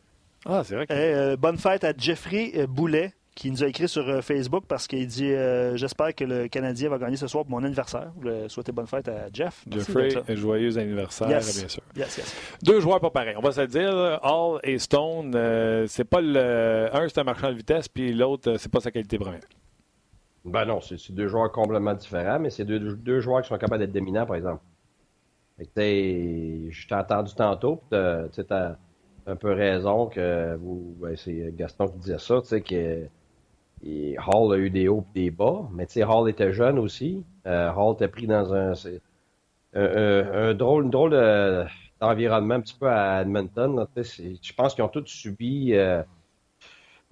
Ah, c'est vrai. Euh, bonne fête à Jeffrey euh, Boulet qui nous a écrit sur euh, Facebook parce qu'il dit J'espère que le Canadien va gagner ce soir pour mon anniversaire. Je souhaiter bonne fête à Jeff. Jeffrey, joyeux anniversaire, bien sûr. Yes, yes. Deux joueurs pas pareils. On va se le dire Hall et Stone, c'est pas le. Un, c'est un marchand de vitesse, puis l'autre, c'est pas sa qualité première. Ben non, c'est deux joueurs complètement différents, mais c'est deux, deux, joueurs qui sont capables d'être dominants, par exemple. je t'ai entendu tantôt, tu as un peu raison que vous, ben, c'est Gaston qui disait ça, tu sais, que Hall a eu des hauts et des bas, mais tu sais, Hall était jeune aussi. Euh, Hall était pris dans un, un, drôle, drôle d'environnement un petit peu à Edmonton. je pense qu'ils ont tous subi euh,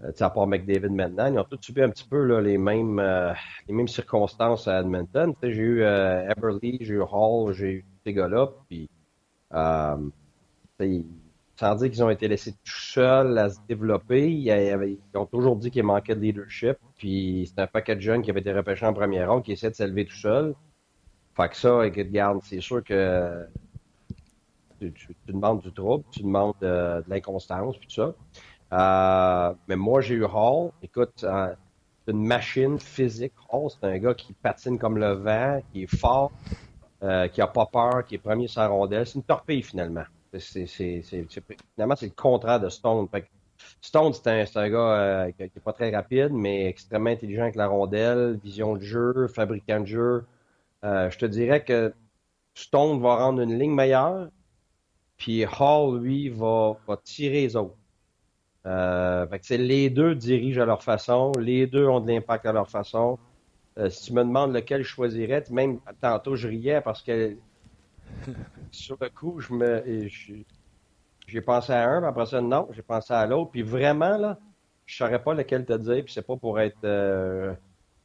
euh, à part McDavid maintenant, ils ont tous subi un petit peu là, les, mêmes, euh, les mêmes circonstances à Edmonton. J'ai eu euh, Everly, j'ai eu Hall, j'ai eu ces gars-là, puis euh, sans dire qu'ils ont été laissés tout seuls à se développer, ils, ont toujours dit qu'il manquait de leadership, puis c'est un paquet de jeunes qui avaient été repêchés en première ronde qui essaient de s'élever tout seul. Fait que ça, écoute, garde, c'est sûr que tu, demandes du trouble, tu demandes de, de l'inconstance, puis tout ça. Euh, mais moi, j'ai eu Hall. Écoute, euh, une machine physique. Oh, c'est un gars qui patine comme le vent, qui est fort, euh, qui a pas peur, qui est premier sans rondelle. C'est une torpille, finalement. C'est, finalement, c'est le contraire de Stone. Stone, c'est un, gars euh, qui n'est pas très rapide, mais extrêmement intelligent avec la rondelle, vision de jeu, fabricant de jeu. Euh, je te dirais que Stone va rendre une ligne meilleure, puis Hall, lui, va, tirer les autres. Euh, fait que les deux dirigent à leur façon, les deux ont de l'impact à leur façon. Si tu me demandes lequel je choisirais, même tantôt je riais parce que sur le coup, je j'ai pensé à un, puis après ça, non, j'ai pensé à l'autre. Puis vraiment, là, je saurais pas lequel te dire, puis c'est pas pour être euh,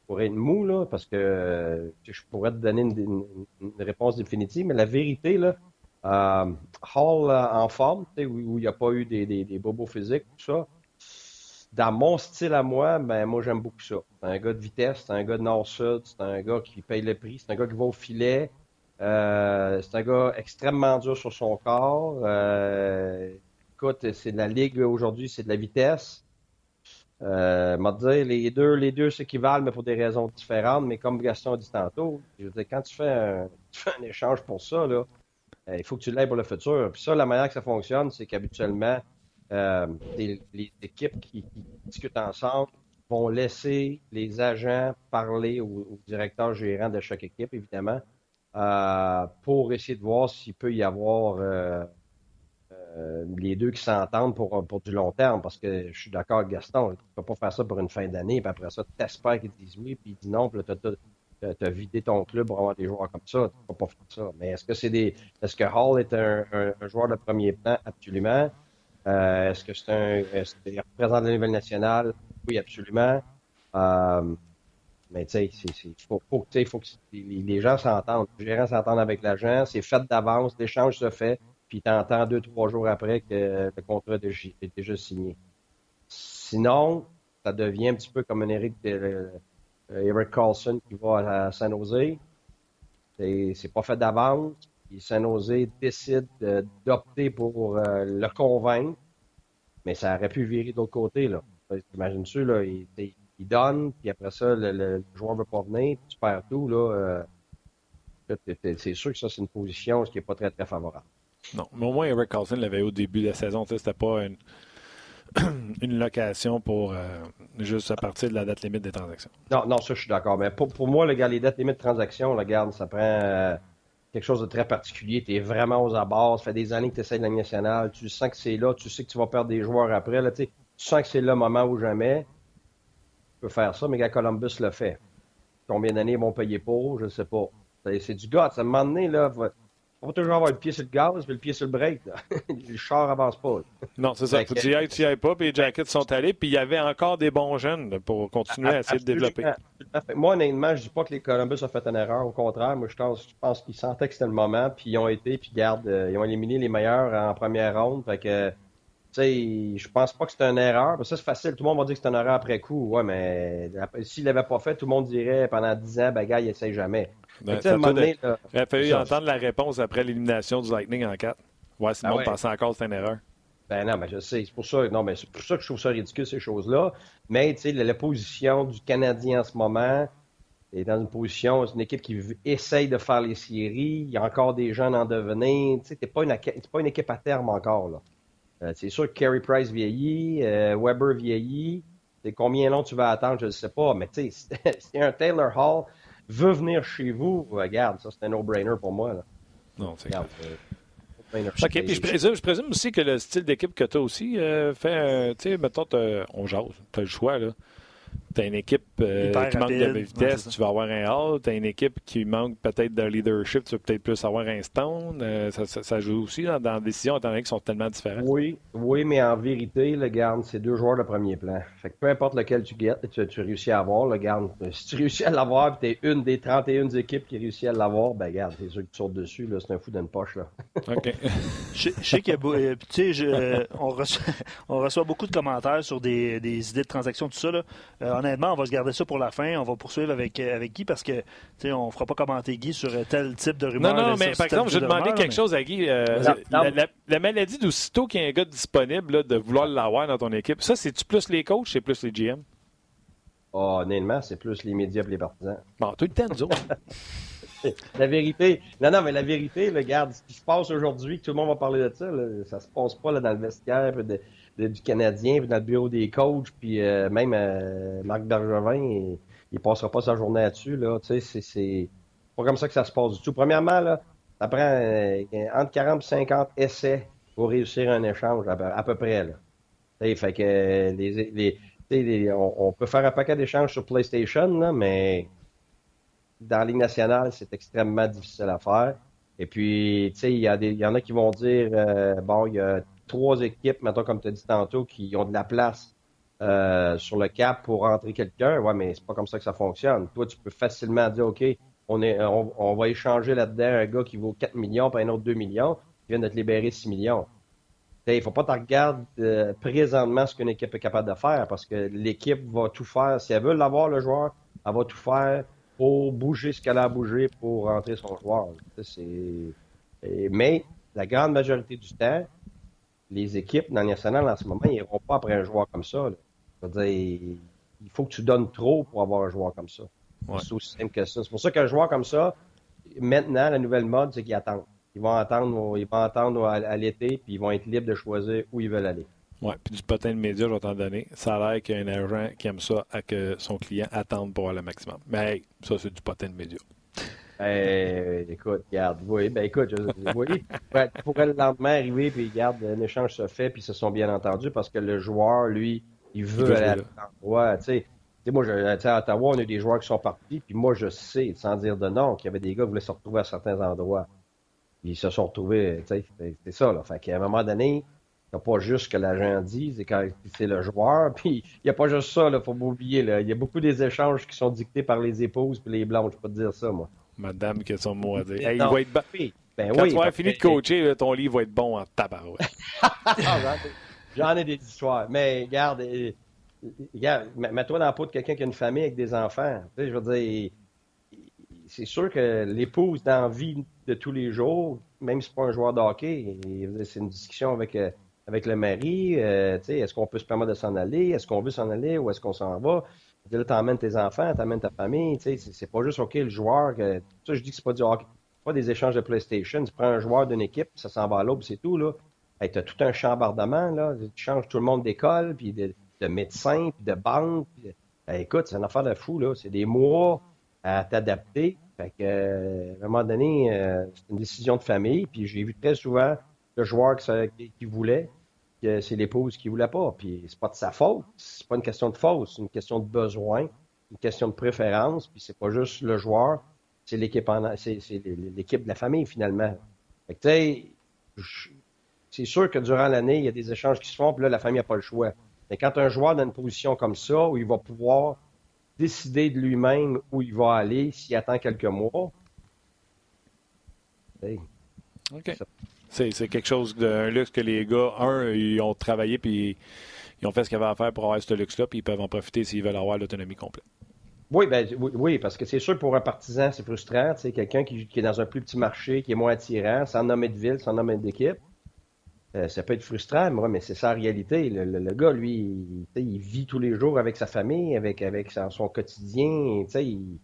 pour être mou, parce que je pourrais te donner une, réponse définitive, mais la vérité, là, euh, Hall euh, en forme, où il n'y a pas eu des, des, bobos physiques, tout ça. Dans mon style à moi, ben moi j'aime beaucoup ça. C'est un gars de vitesse, c'est un gars de nord-sud, c'est un gars qui paye le prix, c'est un gars qui va au filet. Euh, c'est un gars extrêmement dur sur son corps. écoute, c'est de la ligue aujourd'hui, c'est de la vitesse. Euh, les deux, s'équivalent, mais pour des raisons différentes. Mais comme Gaston a dit tantôt, je dire, quand tu fais un, échange pour ça, euh, il faut que tu l'aies pour le futur. Puis ça, la manière que ça fonctionne, c'est qu'habituellement, euh, les, équipes qui, discutent ensemble vont laisser les agents parler au, directeur gérant de chaque équipe, évidemment, euh, pour essayer de voir s'il peut y avoir les deux qui s'entendent pour, pour du long terme. Parce que je suis d'accord avec Gaston, tu ne peux pas faire ça pour une fin d'année, puis après ça, tu espères qu'ils disent oui, puis ils disent non, puis là, tu as vidé ton club pour avoir des joueurs comme ça. Tu peux pas faire ça. Mais est-ce que c'est des. Est-ce que Hall est un, joueur de premier plan? Absolument. Euh, est-ce que c'est un. Est-ce qu'il représente le niveau national? Oui, absolument. Euh, mais tu sais, il faut, faut, que les, gens s'entendent. Les gérants s'entendent avec l'agent. C'est fait d'avance. L'échange se fait. Puis tu entends deux, trois jours après que le contrat est déjà signé. Sinon, ça devient un petit peu comme un Eric de, euh, Eric Carlson qui va à San Jose. C'est pas fait d'avance. San Jose décide d'opter pour euh, le convaincre. Mais ça aurait pu virer d'autre côté. là. Imagine-tu, là, il, donne, puis après ça, le, joueur ne veut pas venir, puis tu perds tout. Là, euh, c'est sûr que ça, c'est une position qui n'est pas très, très favorable. Non, mais au moins, Eric Carlson l'avait au début de la saison. C'était pas une une location pour euh, juste à partir de la date limite des transactions. Non, non, ça, je suis d'accord. Mais pour, moi, le gars, les dates limites de transactions, garde, ça prend euh, quelque chose de très particulier. Tu es vraiment aux abords. Ça fait des années que tu essaies de la nationale. Tu sens que c'est là. Tu sais que tu vas perdre des joueurs après. Là, tu sens que c'est le moment ou jamais. Peux faire ça, mais gars, Columbus le fait. Combien d'années ils vont payer pour? Je ne sais pas. C'est du gars. À un moment donné, là, on va toujours avoir le pied sur le gaz, mais le pied sur le break. le char avance pas. Non, c'est ça. Tu y ailles, tu y ailles pas, puis les Jackets sont allés, puis il y avait encore des bons jeunes pour continuer à, essayer de développer. Moi, honnêtement, je dis pas que les Columbus ont fait une erreur. Au contraire, moi, je pense, qu'ils sentaient que c'était le moment, puis ils ont été, puis garde, euh, ils ont éliminé les meilleurs en première ronde. Fait que, tu sais, je pense pas que c'était une erreur. Ça, c'est facile. Tout le monde va dire que c'est une erreur après coup. Ouais, mais s'il l'avait pas fait, tout le monde dirait pendant 10 ans, ben, gars, il essaye jamais. Ben, il a fallu entendre la réponse après l'élimination du Lightning en 4. Ouais, sinon, ah ouais. pensait encore que c'était une erreur. Ben non, mais je sais. C'est pour ça, non, mais c'est pour ça que je trouve ça ridicule, ces choses-là. Mais, tu sais, la, position du Canadien en ce moment est dans une position, c'est une équipe qui essaye de faire les séries. Il y a encore des jeunes en devenir. Tu sais, t'es pas, une, pas une équipe à terme encore, là. Euh, c'est sûr que Carey Price vieillit, euh, Weber vieillit. C'est combien long tu vas attendre, je ne sais pas. Mais tu sais, c'est un Taylor Hall veut venir chez vous, regarde, ça c'est un no-brainer pour moi. Là. Non, c'est clair. Euh, OK, puis je présume, je présume, aussi que le style d'équipe que tu as aussi euh, fait, tu sais, mettons, on jase, tu as le choix, là. Tu as une équipe euh, qui manque de vitesse, tu vas avoir un Hall. Tu as une équipe qui manque peut-être de leadership, tu vas peut-être plus avoir un Stone. Euh, ça, joue aussi dans, dans la décision, étant donné qu'ils sont tellement différents. Oui, oui, mais en vérité, le garde, c'est deux joueurs de premier plan. Fait que peu importe lequel tu, get, tu, réussis à avoir, le garde, si tu réussis à l'avoir et tu es une des 31 équipes qui réussit à l'avoir, ben garde, t'es sûr que tu sautes dessus, c'est un fou d'une poche. Là. OK. je, sais qu'il y a. Euh, tu sais, on, reçoit, on reçoit beaucoup de commentaires sur des, des idées de transactions, tout ça. Là honnêtement, on va se garder ça pour la fin. On va poursuivre avec, euh, avec Guy parce que on ne fera pas commenter Guy sur euh, tel type de rumeur. Non, non, mais par exemple, je vais demander quelque chose à Guy. Euh, la, maladie d'aussitôt qu'il y a un gars disponible de vouloir l'avoir dans ton équipe, ça, c'est-tu plus les coachs, c'est plus les GM? Oh, honnêtement, c'est plus les médias et les partisans. Bon, tout le temps, nous autres. la vérité. Non, non, mais la vérité, regarde, ce qui se passe aujourd'hui, que tout le monde va parler de ça, là, ça se passe pas là, dans le vestiaire du Canadien, puis le bureau des coachs, puis euh, même euh, Marc Bergevin, il, il, passera pas sa journée là-dessus. Là, tu sais, c'est pas comme ça que ça se passe du tout. Premièrement, là, ça prend euh, entre 40 et 50 essais pour réussir un échange, à, peu près. Là. fait que les, les, on, on, peut faire un paquet d'échanges sur PlayStation, là, mais dans la Ligue nationale, c'est extrêmement difficile à faire. Et puis, tu sais, il y, y, en a qui vont dire, euh, bon, il y a trois équipes, maintenant comme tu as dit tantôt, qui ont de la place euh, sur le cap pour rentrer quelqu'un. Ouais, mais c'est pas comme ça que ça fonctionne. Toi, tu peux facilement dire, OK, on, est, on, va échanger là-dedans un gars qui vaut 4 millions, puis un autre 2 millions, qui vient de te libérer 6 millions. Il faut pas te regarder euh, présentement ce qu'une équipe est capable de faire parce que l'équipe va tout faire. Si elle veut l'avoir, le joueur, elle va tout faire pour bouger ce qu'elle a à bouger pour rentrer son joueur. Mais la grande majorité du temps, les équipes dans le national en ce moment, ils n'iront pas après un joueur comme ça. il faut que tu donnes trop pour avoir un joueur comme ça. C'est aussi simple que ça. C'est pour ça qu'un joueur comme ça, maintenant, la nouvelle mode, c'est qu'ils attendent. Ils vont attendre, ils vont attendre à l'été, puis ils vont être libres de choisir où ils veulent aller. Oui, puis du potin de médias, je vais t'en donner. Ça a l'air qu'il y a un agent qui aime ça à que son client attende pour avoir le maximum. Mais ça, c'est du potin de médias. Ben, écoute, regarde, oui, ben écoute, je, oui, pourrait le lendemain arriver, puis regarde, un échange se fait, puis ils se sont bien entendus parce que le joueur, lui, il veut, aller à l'endroit, tu sais. moi, je, à Ottawa, on a des joueurs qui sont partis, puis moi, je sais, sans dire de nom, qu'il y avait des gars qui voulaient se retrouver à certains endroits. Puis ils se sont retrouvés, tu sais, c'est ça, là. Fait qu'à un moment donné, n'y a pas juste ce que l'agent dit, c'est quand c'est le joueur. Puis il n'y a pas juste ça, il faut pas oublier. Il y a beaucoup des échanges qui sont dictés par les épouses et les blanches. Je peux te dire ça, moi. Madame qui a son mot à dire. il va être Ben quand tu vas fini de coacher, ton livre va être bon en tabarouette. J'en ai des histoires. Mais regarde, euh, regarde mets-toi dans la peau de quelqu'un qui a une famille avec des enfants. Tu sais, je veux dire, c'est sûr que l'épouse dans la vie de tous les jours, même si c'est pas un joueur de hockey, c'est une discussion avec euh, avec le mari, euh, est-ce qu'on peut se permettre de s'en aller, est-ce qu'on veut s'en aller ou est-ce qu'on s'en va? Là, t'emmènes tes enfants, t'emmènes ta famille, c'est pas juste, OK, le joueur, ça, je dis que c'est pas du pas des échanges de PlayStation, tu prends un joueur d'une équipe, ça s'en va à l'autre, c'est tout, là. Hey, t'as tout un chambardement, là, tu changes tout le monde d'école, puis de, médecins, puis de banque, écoute, c'est une affaire de fou, là, c'est des mois à t'adapter, fait que, euh, à un moment donné, euh, c'est une décision de famille, puis j'ai vu très souvent le joueur qui, qui voulait, que c'est l'épouse qui voulait pas. Puis c'est pas de sa faute. C'est pas une question de faute, c'est une question de besoin, une question de préférence. Puis c'est pas juste le joueur, c'est l'équipe c'est, l'équipe de la famille finalement. Fait c'est sûr que durant l'année, il y a des échanges qui se font, puis là, la famille n'a pas le choix. Mais quand un joueur dans une position comme ça, où il va pouvoir décider de lui-même où il va aller s'il attend quelques mois, OK. C'est quelque chose d'un luxe que les gars, un, ils ont travaillé puis ils ont fait ce qu'ils avaient à faire pour avoir ce luxe-là, puis ils peuvent en profiter s'ils veulent avoir l'autonomie complète. Oui, ben, oui, parce que c'est sûr pour un partisan, c'est frustrant. C'est quelqu'un qui, est dans un plus petit marché, qui est moins attirant, sans nommer de ville, sans nommer d'équipe. Euh, ça peut être frustrant, mais, c'est ça réalité. Le, gars, lui, il, vit tous les jours avec sa famille, avec, avec son quotidien. Il,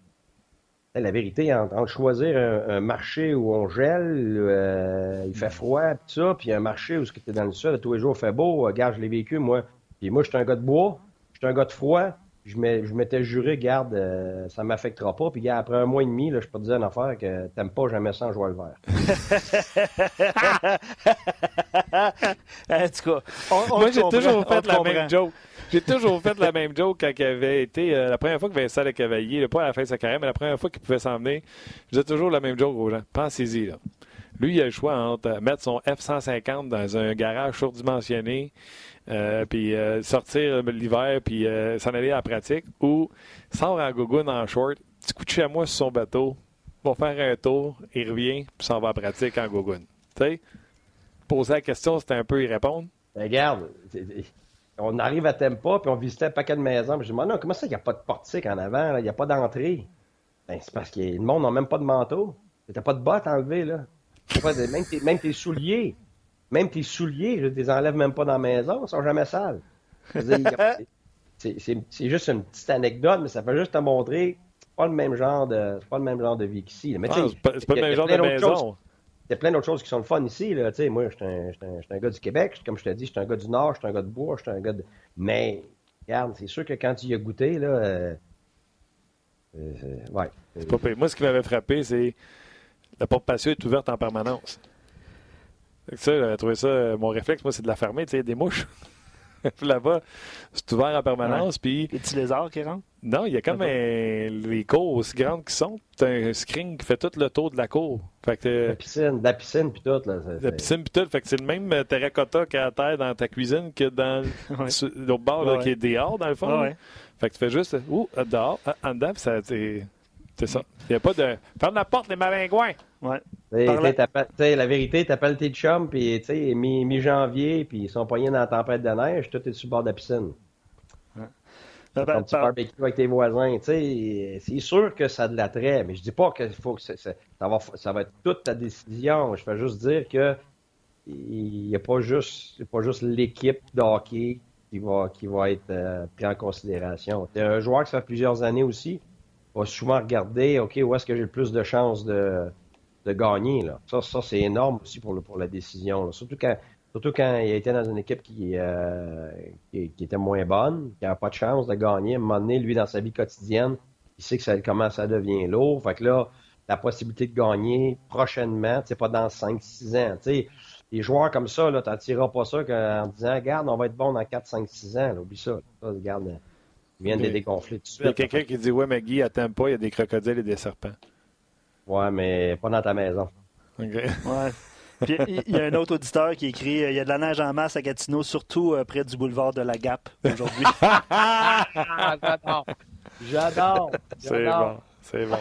la vérité, entre, choisir un, marché où on gèle, euh, il fait froid, tout ça, puis un marché où tu es dans le sol, tous les jours il fait beau, euh, regarde, je l'ai vécu, moi. Puis moi, je suis un gars de bois, je suis un gars de froid, je m'étais juré, garde, euh, ça m'affectera pas. Puis après un mois et demi, là, je peux te dire une affaire que t'aimes pas jamais sans jouer le vert. en tout cas, moi j'ai toujours fait la même joke. J'ai toujours fait la même joke quand il avait été. Euh, la première fois que Vincent le Cavalier, pas à la fin de sa carrière, mais la première fois qu'il pouvait s'emmener, je disais toujours la même joke aux gens. Pensez-y, là. Lui, il a le choix entre mettre son F-150 dans un garage surdimensionné, euh, puis euh, sortir l'hiver, puis s'en aller à la pratique, ou sort en gogoon en short, petit coup de chamois sur son bateau, va faire un tour, il revient, puis s'en va à la pratique en gogoon. Tu sais, poser la question, c'était un peu y répondre. Regarde, on arrive à Tempa, puis on visitait un paquet de maisons. Puis je me dis, non, comment ça, il n'y a pas de portique en avant, il n'y a pas d'entrée? Ben, c'est parce que le monde n'a même pas de manteau. T'as pas de bottes enlevées, là. même, tes, même, tes, souliers, même tes souliers, je les enlève même pas dans la maison, ils sont jamais sales. c'est juste une petite anecdote, mais ça fait juste te montrer c'est pas le même genre de pas le même genre de vie qu'ici. Ah, c'est pas, pas le même genre de maison. Il y a plein d'autres choses qui sont le fun ici. Là. Moi, je suis un, un, gars du Québec. Comme je te dis, je suis un gars du Nord, je suis un gars de bois, je suis un gars de. Mais, regarde, c'est sûr que quand tu y as goûté, là. Euh, euh, ouais. Moi, ce qui m'avait frappé, c'est la porte patio est ouverte en permanence. Ça, j'avais trouvé ça. Mon réflexe, moi, c'est de la fermer. Tu sais, des mouches. Là-bas, c'est ouvert en permanence. Puis... Les petits lézards qui rentrent? Non, il y a comme les cours aussi grandes qui sont. Tu un screen qui fait tout le tour de la cour. Fait que, la piscine, la piscine puis tout. Là, la piscine puis tout. Fait que c'est le même terracotta qu'il y a à terre dans ta cuisine que dans l'autre bord qui est dehors, dans le fond. Fait que tu fais juste, ouh, dehors, en dedans, ça, c'est ça. Il n'y a pas de. Ferme la porte, les maringouins! Ouais. la vérité, t'appelles tes chums, puis mi-janvier, puis ils sont poignés dans la tempête de neige, tout est sur le bord de la piscine. Ouais. Ton petit barbecue avec tes voisins, c'est sûr que ça a de l'attrait, mais je dis pas qu'il faut que ça, va, ça va être toute ta décision. Je fais juste dire que il n'y a pas juste, pas juste l'équipe de hockey qui va, qui va être euh, pris en considération. Tu es un joueur qui ça fait plusieurs années aussi, va souvent regarder, OK, où est-ce que j'ai le plus de chances de, de gagner. Là? Ça, ça c'est énorme aussi pour, le, pour la décision. Surtout quand surtout quand il était dans une équipe qui, euh, qui, était moins bonne, qui n'avait pas de chance de gagner. À un moment donné, lui, dans sa vie quotidienne, il sait que ça commence à devenir lourd. Fait que là, la possibilité de gagner prochainement, c'est pas dans 5-6 ans. sais les joueurs comme ça, tu n'en tireras pas ça en disant Regarde, on va être bon dans 4, 5, 6 ans. oublie ça. regarde, ils viennent de dégonfler tout de suite. Il y a quelqu'un qui dit Ouais, mais Guy, attends pas, il y a des crocodiles et des serpents. Ouais, mais pas dans ta maison. OK. Ouais. Puis il y a un autre auditeur qui écrit Il y a de la neige en masse à Gatineau, surtout euh, près du boulevard de la Gap aujourd'hui. J'adore. J'adore. C'est bon. C'est bon.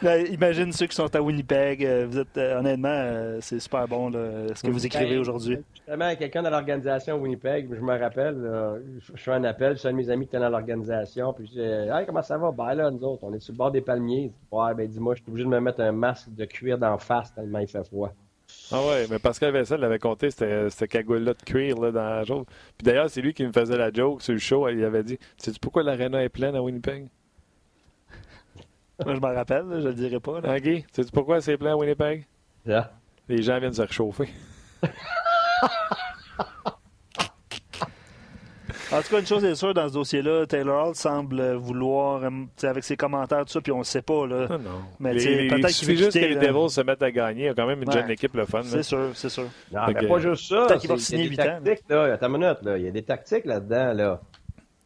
Ben, imagine ceux qui sont à Winnipeg. Euh, vous êtes, euh, honnêtement, euh, c'est super bon ce que vous écrivez aujourd'hui. Justement, quelqu'un dans l'organisation Winnipeg, je me rappelle, je fais un appel, c'est un de mes amis qui était dans l'organisation, puis je dis Hey, comment ça va? Ben là, nous autres, on est sur le bord des palmiers. Ouais, ben dis-moi, je suis obligé de me mettre un masque de cuir d'en face tellement il fait froid. Ah ouais, mais Pascal Vessel l'avait compté, c'était cagoule-là de cuir là, dans la joke. Puis d'ailleurs, c'est lui qui me faisait la joke sur le show. Il avait dit Sais-tu pourquoi l'aréna est pleine à Winnipeg moi, je m'en rappelle, je le dirai pas. Là. tu sais pourquoi c'est plein à Winnipeg? Yeah. Les gens viennent se réchauffer. En tout cas, une chose est sûre dans ce dossier-là, Taylor Hall semble vouloir, euh, avec ses commentaires, tout ça, puis on ne sait pas. Là. Non, non. Mais peut-être qu'il juste que les Devils se mettent à gagner. Il y a quand même une jeune équipe, le fun. C'est sûr, c'est sûr. Non, mais pas juste ça. Peut-être qu'il va signer 8 ans. Là. Attends une minute, là. il y a des tactiques là-dedans. Là.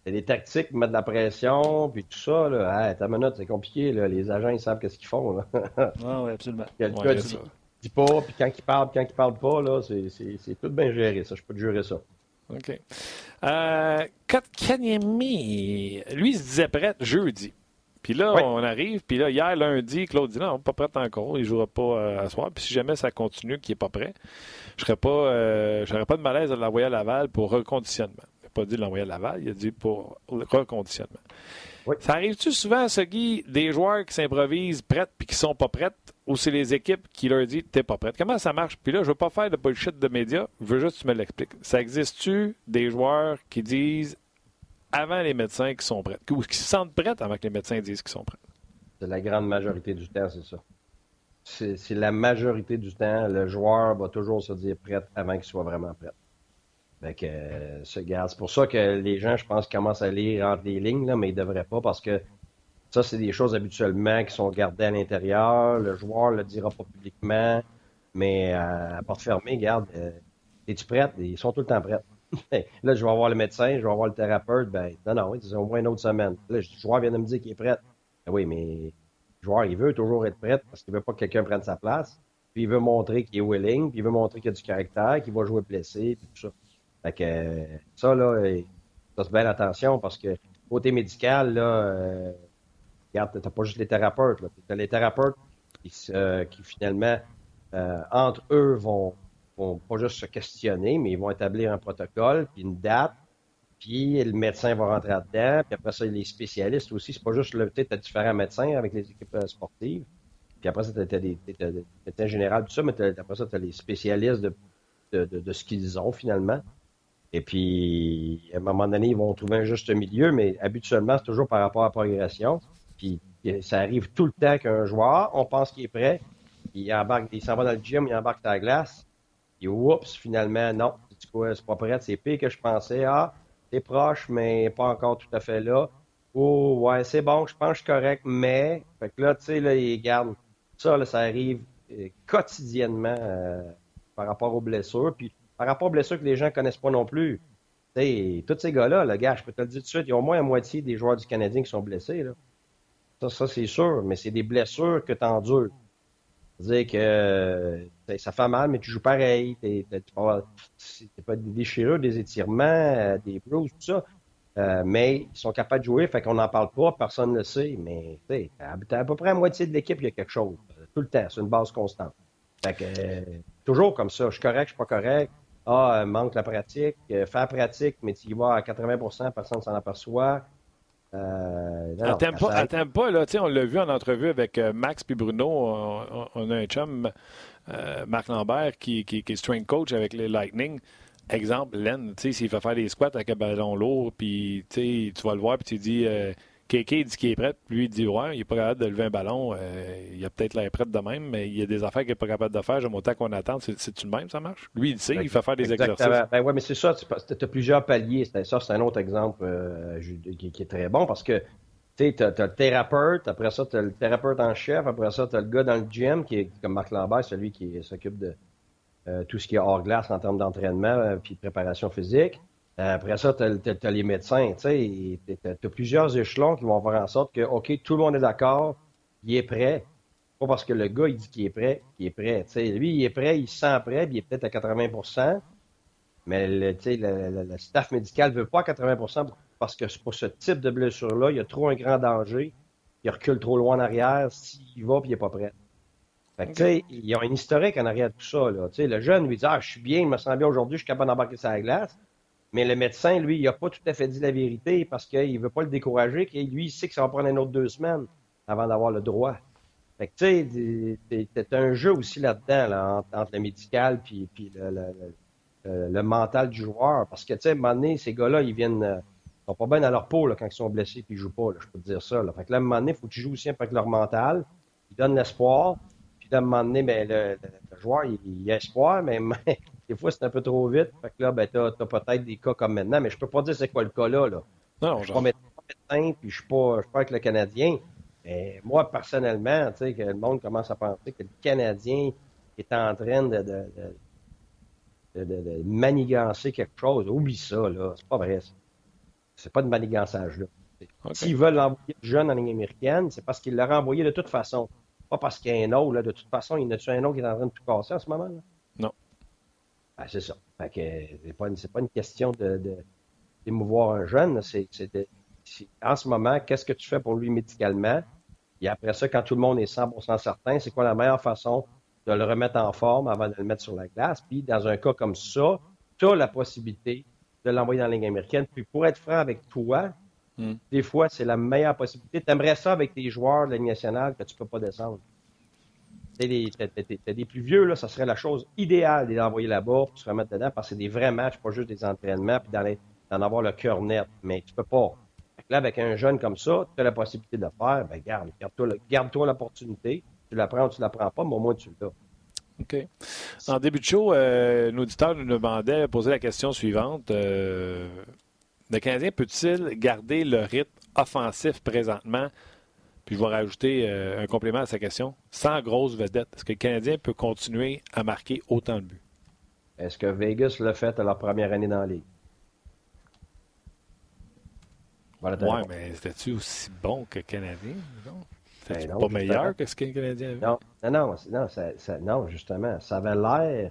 Il y a des tactiques, mettre de la pression, puis tout ça. Là. Hey, ta minute, c'est compliqué. Là. Les agents, ils savent qu'est-ce qu'ils font. Là. ah, oui, absolument. Quelqu'un ouais, dit, dit, pas, puis quand il parle, quand il parle pas, là, c'est, tout bien géré, ça. Je peux te jurer ça. OK. Euh, Kanyemi, lui, il se disait prêt jeudi. Puis là, on arrive, puis là, hier, lundi, Claude dit non, pas prêt encore, il ne jouera pas euh, à soir. Puis si jamais ça continue, qu'il n'est pas prêt, je ne euh, j'aurais pas de malaise à l'envoyer à Laval pour reconditionnement pas dit de l'envoyer à Laval, il a dit pour le reconditionnement. Ça arrive-tu souvent, ce Guy, des joueurs qui s'improvisent prêts puis qui sont pas prêts, ou c'est les équipes qui leur disent t'es pas prête? Comment ça marche? Puis là, je veux pas faire de bullshit de médias, je veux juste que tu me l'expliques. Ça existe-tu des joueurs qui disent avant les médecins qui sont prêts, ou qui se sentent prêts avant que les médecins disent qu'ils sont prêts? C'est la grande majorité du temps, c'est ça. C'est la majorité du temps, le joueur va toujours se dire prêt avant qu'il soit vraiment prêt. Fait que, euh, c'est pour ça que les gens, je pense, commencent à lire entre les lignes, là, mais ils ne devraient pas parce que ça, c'est des choses habituellement qui sont gardées à l'intérieur. Le joueur ne le dira pas publiquement, mais euh, à porte fermée, garde, euh, es-tu prête? Ils sont tout le temps prêts. là, je vais voir le médecin, je vais voir le thérapeute. Ben, non, non, c'est au moins une autre semaine. Là, le joueur vient de me dire qu'il est prêt. Ben oui, mais le joueur, il veut toujours être prêt parce qu'il veut pas que quelqu'un prenne sa place. Puis il veut montrer qu'il est willing, puis il veut montrer qu'il a du caractère, qu'il va jouer blessé, tout ça. Fait que ça, là, ça se bien attention parce que côté médical, là, euh, regarde, t'as pas juste les thérapeutes, là. T'as les thérapeutes qui, qui finalement, euh, entre eux, vont, vont pas juste se questionner, mais ils vont établir un protocole, puis une date, puis le médecin va rentrer là-dedans, puis après ça, les spécialistes aussi. C'est pas juste le, tu as différents médecins avec les équipes euh, sportives, puis après ça, tu as des médecins généraux, tout ça, mais après ça, tu as les spécialistes de, de ce qu'ils ont finalement. Et puis, à un moment donné, ils vont trouver un juste milieu, mais habituellement, c'est toujours par rapport à la progression. Puis, ça arrive tout le temps qu'un joueur, on pense qu'il est prêt, il embarque, il s'en va dans le gym, il embarque la glace, et oups, finalement, non, c'est pas prêt, c'est pire que je pensais. Ah, t'es proche, mais pas encore tout à fait là. Oh, ouais, c'est bon, je pense que je suis correct, mais. Fait que là, tu sais, là, il garde. Ça, là, ça arrive euh, quotidiennement euh, par rapport aux blessures. Puis par rapport aux blessures que les gens connaissent pas non plus. sais, tous ces gars-là, le gars, je peux te le dire tout de suite, il y a au moins la moitié des joueurs du Canadien qui sont blessés. Là. Ça, ça c'est sûr, mais c'est des blessures que tu endures. C'est-à-dire que ça fait mal, mais tu joues pareil. Tu pas des déchirures, des étirements, euh, des bruises, tout ça. Euh, mais ils sont capables de jouer, fait qu'on n'en parle pas, personne ne le sait, mais à, à peu près la moitié de l'équipe, il y a quelque chose. Tout le temps, c'est une base constante. Fait que, euh, toujours comme ça, je suis correct, je suis pas correct. Ah, manque la pratique, faire pratique, mais tu y vas à 80% personne ne s'en aperçoit. Euh, attends pas, là, on l'a vu en entrevue avec euh, Max puis Bruno. On, a un chum, euh, Marc Lambert, qui, qui, est strength coach avec les Lightning. Exemple, Len, s'il fait faire des squats avec un ballon lourd, puis tu vas le voir, puis tu dis Kéké dit qu'il est prêt, lui il dit ouais, il n'est pas capable de lever un ballon, euh, il a peut-être l'air prêt de même, mais il y a des affaires qu'il n'est pas capable de faire, j'aime autant qu'on attend, c'est-tu le même, ça marche? Lui, il sait, il fait faire des exercices. Ben ouais, mais c'est ça, tu as plusieurs paliers, ça c'est un autre exemple euh, qui, est très bon parce que tu as, as, le thérapeute, après ça, tu as le thérapeute en chef, après ça, tu as le gars dans le gym qui est comme Marc Lambert, celui qui s'occupe de euh, tout ce qui est hors glace en termes d'entraînement puis de préparation physique. Après ça, tu as, les médecins. Tu as, plusieurs échelons qui vont faire en sorte que, OK, tout le monde est d'accord, il est prêt. Pas parce que le gars, il dit qu'il est prêt, qu'il est prêt. lui, il est prêt, il se sent prêt, puis il est peut-être à 80% mais le, le, staff médical ne veut pas à 80% parce que pour ce type de blessure-là, il y a trop un grand danger. Il recule trop loin en arrière. S'il va, puis il n'est pas prêt. Fait que, sais, il y a un historique en arrière de tout ça. Là. Le jeune lui dit Ah, je suis bien, il me sent bien aujourd'hui, je suis capable d'embarquer sur la glace. Mais le médecin, lui, il n'a pas tout à fait dit la vérité parce qu'il ne veut pas le décourager. Et lui, il sait que ça va prendre une autre deux semaines avant d'avoir le droit. Fait que, tu sais, c'est un jeu aussi là-dedans, là, entre, le médical puis, puis le, mental du joueur. Parce que, tu sais, à un moment donné, ces gars-là, ils viennent. Euh, ils sont pas bien dans leur peau là, quand ils sont blessés et ils jouent pas, là, je peux te dire ça. Là. Fait que là, à un moment donné, il faut que tu joues aussi avec leur mental. Ils donnent l'espoir. Puis là, à un moment donné, ben, le, joueur, il, il, a espoir, mais Des fois, c'est un peu trop vite. Fait que là, ben, t'as, as, peut-être des cas comme maintenant, mais je peux pas dire c'est quoi le cas là. là. Non, je suis pas médecin, puis je suis pas, je suis pas avec le Canadien. Mais moi, personnellement, tu sais, que le monde commence à penser que le Canadien est en train de, de, de, de manigancer quelque chose. Oublie ça, là. C'est pas vrai, ça. C'est pas de manigançage, là. S'ils veulent l'envoyer jeune en ligne américaine, c'est parce qu'ils l'auraient envoyé de toute façon. Pas parce qu'il y a un autre, là. De toute façon, il y en a un autre qui est en train de tout casser en ce moment, là? Non. Ben, c'est ça. Fait que c'est pas, une, pas une question de, d'émouvoir un jeune. C'est, en ce moment, qu'est-ce que tu fais pour lui médicalement? Et après ça, quand tout le monde est 100% certain, c'est quoi la meilleure façon de le remettre en forme avant de le mettre sur la glace? Puis, dans un cas comme ça, tu as la possibilité de l'envoyer dans la ligne américaine. Puis, pour être franc avec toi, hmm. des fois, c'est la meilleure possibilité. Tu aimerais ça avec tes joueurs de la Ligue nationale que tu peux pas descendre? T'as des plus vieux, là, ça serait la chose idéale de les envoyer là-bas pour se remettre dedans parce que c'est des vrais matchs, pas juste des entraînements, puis d'en avoir le cœur net. Mais tu peux pas. Là, avec un jeune comme ça, tu as la possibilité de le faire, ben garde, garde-toi l'opportunité. Tu la prends ou tu la prends pas, mais au moins tu l'as. OK. En début de show, euh, un auditeur nous demandait, posait la question suivante. Euh, le Canadien peut-il garder le rythme offensif présentement? Puis je vais rajouter euh, un complément à sa question. Sans grosse vedette, est-ce que le Canadien peut continuer à marquer autant de buts? Est-ce que Vegas l'a fait à leur première année dans la Ligue? Voilà ouais, mais c'était-tu aussi bon que le Canadien? C'était ben pas meilleur que ce que le Canadien avait? Non, non, non, ça, non, justement. Ça avait l'air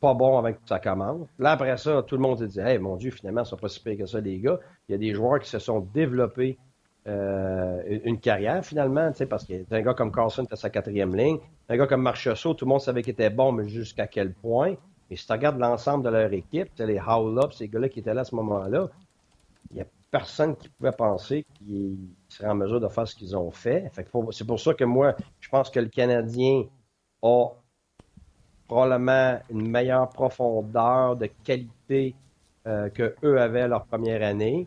pas bon avec ça commence. Là, après ça, tout le monde s'est dit Hey, mon Dieu, finalement, ils sont pas si pires que ça, les gars. Il y a des joueurs qui se sont développés euh, une carrière finalement, parce qu'un gars comme Carlson était sa quatrième ligne, un gars comme Marchessault, tout le monde savait qu'il était bon, mais jusqu'à quel point? Et si tu regardes l'ensemble de leur équipe, les Howl-Up, ces gars-là qui étaient là à ce moment-là, il n'y a personne qui pouvait penser qu'ils seraient en mesure de faire ce qu'ils ont fait. c'est pour ça que moi, je pense que le Canadien a probablement une meilleure profondeur de qualité euh, qu'eux avaient leur première année.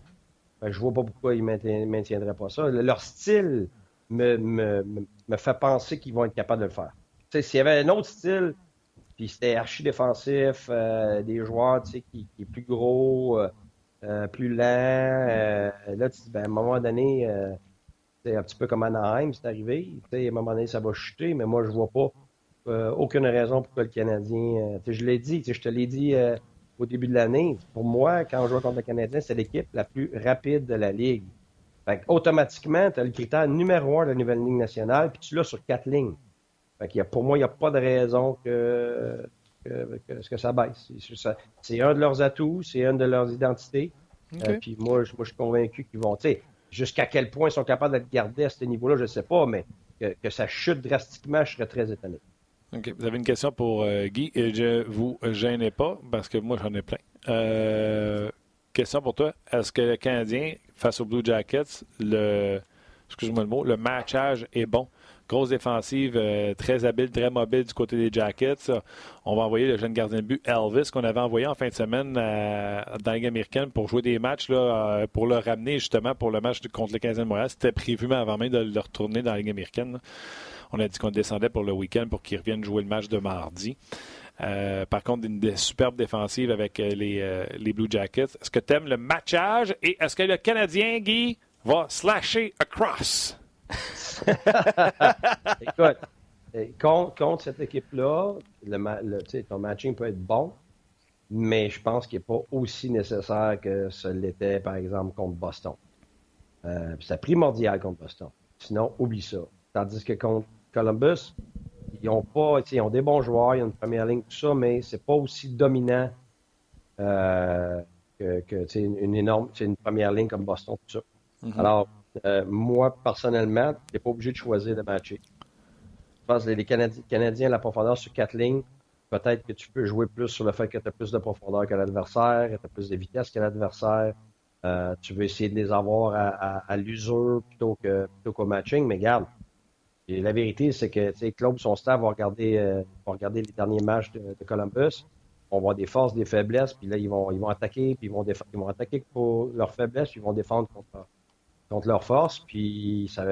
Je vois pas pourquoi ils ne maintiendraient pas ça. Leur style me, me, me fait penser qu'ils vont être capables de le faire. S'il y avait un autre style, puis c'était archi défensif, euh, des joueurs qui, qui est plus gros, euh, euh, plus lent, là, tu ben, à un moment donné, c'est un petit peu comme Anaheim, c'est arrivé. à un moment donné, ça va chuter, mais moi, je vois pas aucune raison pourquoi le Canadien. je l'ai dit, je te l'ai dit au début de l'année. Pour moi, quand on joue contre le Canadien, c'est l'équipe la plus rapide de la Ligue. Fait automatiquement, tu as le critère numéro un de la nouvelle ligne nationale, puis tu l'as sur quatre lignes. Fait pour moi, il n'y a pas de raison que, que, ça baisse. C'est un de leurs atouts, c'est une de leurs identités. Euh, puis moi, je, suis convaincu qu'ils vont. Jusqu'à quel point ils sont capables de garder à ce niveau-là, je ne sais pas, mais que, ça chute drastiquement, je serais très étonné. Vous avez une question pour euh, Guy. Et je vous gênez pas, parce que moi, j'en ai plein. Euh, question pour toi. Est-ce que le Canadien, face aux Blue Jackets, le excuse-moi le mot, le matchage est bon? Grosse défensive, euh, très habile, très mobile du côté des Jackets. On va envoyer le jeune gardien de but Elvis qu'on avait envoyé en fin de semaine dans la Ligue américaine pour jouer des matchs, là, pour le ramener justement pour le match contre le 15e Montréal. C'était prévu, avant même de le retourner dans la Ligue américaine. On a dit qu'on descendait pour le week-end pour qu'il revienne jouer le match de mardi. par contre, une superbe défensive avec les, les Blue Jackets. Est-ce que tu aimes le matchage? Et est-ce que le Canadien, Guy, va slasher across? Écoute, contre, cette équipe-là, le, ton matching peut être bon, mais je pense qu'il n'est pas aussi nécessaire que ce l'était, par exemple, contre Boston. Euh, c'est primordial contre Boston. Sinon, oublie ça. Tandis que contre Columbus, ils ont pas, ils ont des bons joueurs, ils ont une première ligne, tout ça, mais c'est pas aussi dominant euh, que, une, énorme, une première ligne comme Boston, tout ça. Mm-hmm. Alors, euh, moi, personnellement, tu n'es pas obligé de choisir de matcher. Je pense que les Canadiens, la profondeur sur quatre lignes, peut-être que tu peux jouer plus sur le fait que tu as plus de profondeur que l'adversaire, que tu as plus de vitesse que l'adversaire. Euh, tu veux essayer de les avoir à, l'usure plutôt que plutôt qu'au matching, mais garde. La vérité, c'est que Claude, son staff va regarder, euh, regarder les derniers matchs de, Columbus. On va voir des forces, des faiblesses, puis là, ils vont, ils vont attaquer, puis ils vont, ils vont attaquer pour leurs faiblesses, puis ils vont défendre contre, contre leur force, puis ça,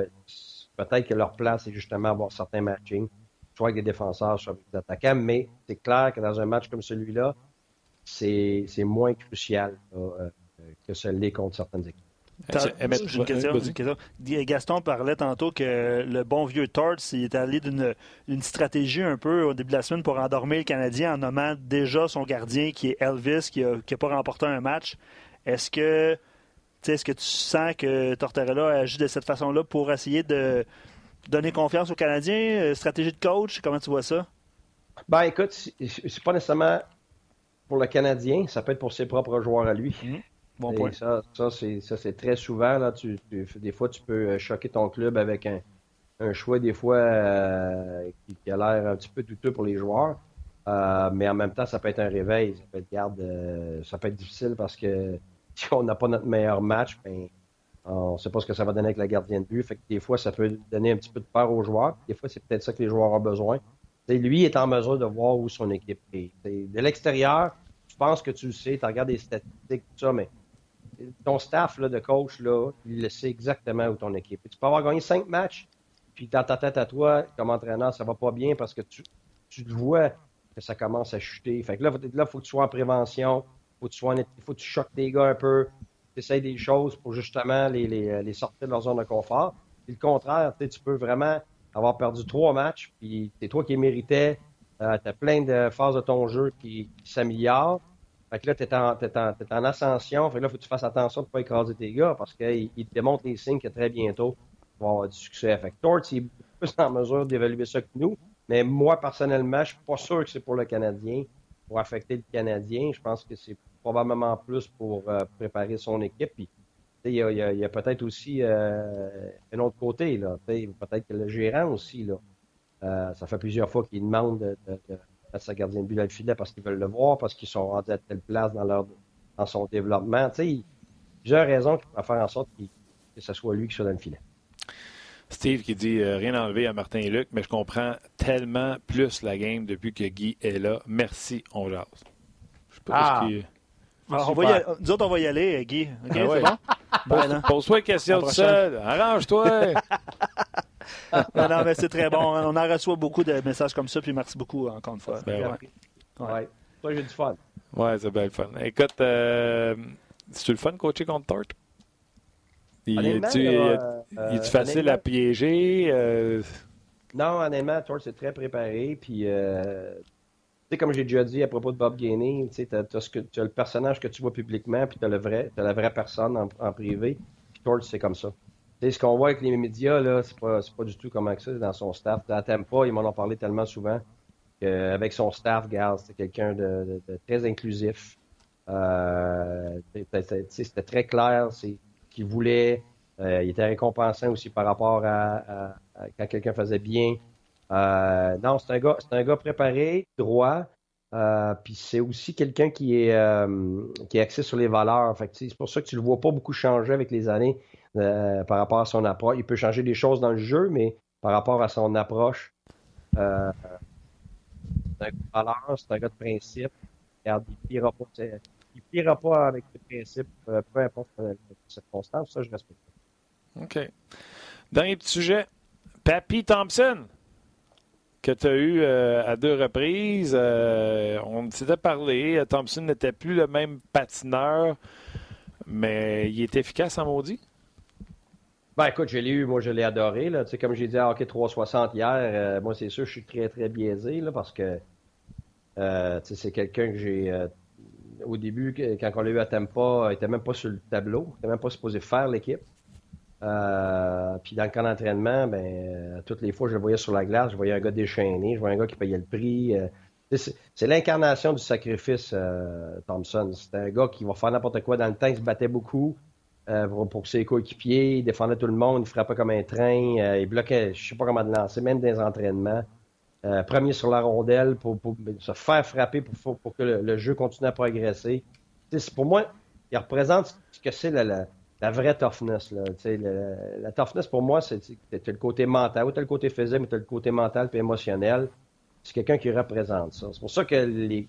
peut-être que leur place est justement avoir certains matchings, soit avec des défenseurs, soit avec des attaquants, mais c'est clair que dans un match comme celui-là, c'est moins crucial euh, que ce l'est contre certaines équipes. Une question, Gaston parlait tantôt que le bon vieux Torts il est allé d'une stratégie un peu au début de la semaine pour endormir le Canadien en nommant déjà son gardien qui est Elvis, qui n'a pas remporté un match. Est-ce que est-ce que tu sens que Tortorella agit de cette façon-là pour essayer de donner confiance aux Canadiens? Euh, stratégie de coach, comment tu vois ça? Ben écoute, c'est pas nécessairement pour le Canadien, ça peut être pour ses propres joueurs à lui. Mmh. Bon point. Ça, ça c'est très souvent. Là, tu, des fois, tu peux euh, choquer ton club avec un, choix, des fois, euh, qui, a l'air un petit peu douteux pour les joueurs. mais en même temps, ça peut être un réveil. Ça peut être, garde, ça peut être difficile parce que si on n'a pas notre meilleur match, ben, on ne sait pas ce que ça va donner avec la gardienne de but. Fait que des fois, ça peut donner un petit peu de peur aux joueurs. Des fois, c'est peut-être ça que les joueurs ont besoin. lui est en mesure de voir où son équipe est. de l'extérieur, tu penses que tu le sais, tu regardes les statistiques, tout ça, mais ton staff de coach, il le sait exactement où ton équipe. Tu peux avoir gagné cinq matchs, puis dans ta tête à toi, comme entraîneur, ça va pas bien parce que tu, tu vois que ça commence à chuter. Fait que là, il faut que tu sois en prévention faut que tu il faut que tu choques tes gars un peu, tu essayes des choses pour justement les, les, sortir de leur zone de confort. Puis le contraire, tu peux vraiment avoir perdu trois matchs, puis c'est toi qui méritais, euh, tu as plein de phases de ton jeu qui, s'améliorent. Fait que là, tu es, en, en, ascension. Fait que là, faut que tu fasses attention de ne pas écraser tes gars parce qu'ils te démontrent les signes que très bientôt, tu vas avoir du succès. Fait que Tort, il est plus en mesure d'évaluer ça que nous. Mais moi, personnellement, je suis pas sûr que c'est pour le Canadien, pour affecter le Canadien. Je pense que c'est probablement plus pour euh, préparer son équipe. il y a, peut-être aussi euh, un autre côté. Là, peut-être que le gérant aussi. Là, euh, ça fait plusieurs fois qu'il demande de, à sa gardien de but dans le filet parce qu'ils veulent le voir, parce qu'ils sont rendus à telle place dans, leur, dans son développement. Il y a plusieurs raisons qui peuvent faire en sorte que ce soit lui qui soit dans le filet. Steve qui dit rien enlevé à Martin et Luc, mais je comprends tellement plus la game depuis que Guy est là. Merci, on jase. Je sais pas ah. Ah, on va y aller, nous autres, on va y aller, Guy. OK, Ah ouais. bon? Ben, non. Pose-toi une question tout seul. Arrange-toi. Non, non, mais c'est très bon. On en reçoit beaucoup de messages comme ça, puis merci beaucoup encore une fois. Ben ouais. Ouais. Ouais. Toi, j'ai du fun. ouais, c'est bien le fun. Écoute, euh, c'est le fun de coacher contre Tort? Il Honnêtement, est-tu euh, facile honnêtement- à piéger? euh, Non, honnêtement, Thor, c'est très préparé. Puis, euh, tu sais, comme j'ai déjà dit à propos de Bob Gainey, tu t'as le personnage que tu vois publiquement, puis vrai, t'as la vraie personne en, en privé. Puis Thor, c'est comme ça. Ce qu'on voit avec les médias, là, c'est pas, pas du tout comme ça dans son staff. Dans Tampa, ils m'en ont parlé tellement souvent qu'avec son staff, regarde, c'est quelqu'un de, de- de très inclusif. Euh, c'était très clair, c'est ce qu'il voulait. Euh, il était récompensant aussi par rapport à, à- à quand quelqu'un faisait bien. Euh, non, c'est un gars, c'est un gars préparé, droit. Euh, puis c'est aussi quelqu'un qui est euh, qui est axé sur les valeurs. C'est pour ça que tu le vois pas beaucoup changer avec les années par rapport à son approche. Il peut changer des choses dans le jeu, mais par rapport à son approche, euh, c'est un gars de valeurs, c'est un gars de principe. Il il pliera pas avec ses principes, euh, peu importe euh, les circonstances. Ça, je respecte. OK. Dernier petit sujet. Papy Thompson, que tu as eu euh, à deux reprises. On s'était parlé. Thompson n'était plus le même patineur, mais il est efficace en maudit. Ben écoute, je l'ai eu, moi je l'ai adoré. Là. Comme j'ai dit à Hockey 360 hier, euh, moi c'est sûr je suis très très biaisé là, parce que euh, c'est quelqu'un que j'ai euh, au début, quand on l'a eu à Tampa, il était même pas sur le tableau, il était même pas supposé faire l'équipe. Puis dans le camp d'entraînement, ben toutes les fois je le voyais sur la glace, je voyais un gars déchaîné, je voyais un gars qui payait le prix. c'est l'incarnation du sacrifice, Thompson. C'est un gars qui va faire n'importe quoi dans le temps, il se battait beaucoup euh, pour, pour ses coéquipiers, il défendait tout le monde, il frappait comme un train, euh, il bloquait, je sais pas comment lancer, même des entraînements. Euh, premier sur la rondelle pour, se faire frapper pour, pour, que le, jeu continue à progresser. Pour moi, il représente ce que c'est la, vraie toughness. La toughness, pour moi, c'est le côté mental. Oui, tu le côté physique, mais tu le côté mental et émotionnel. C'est quelqu'un qui représente ça. C'est pour ça que les,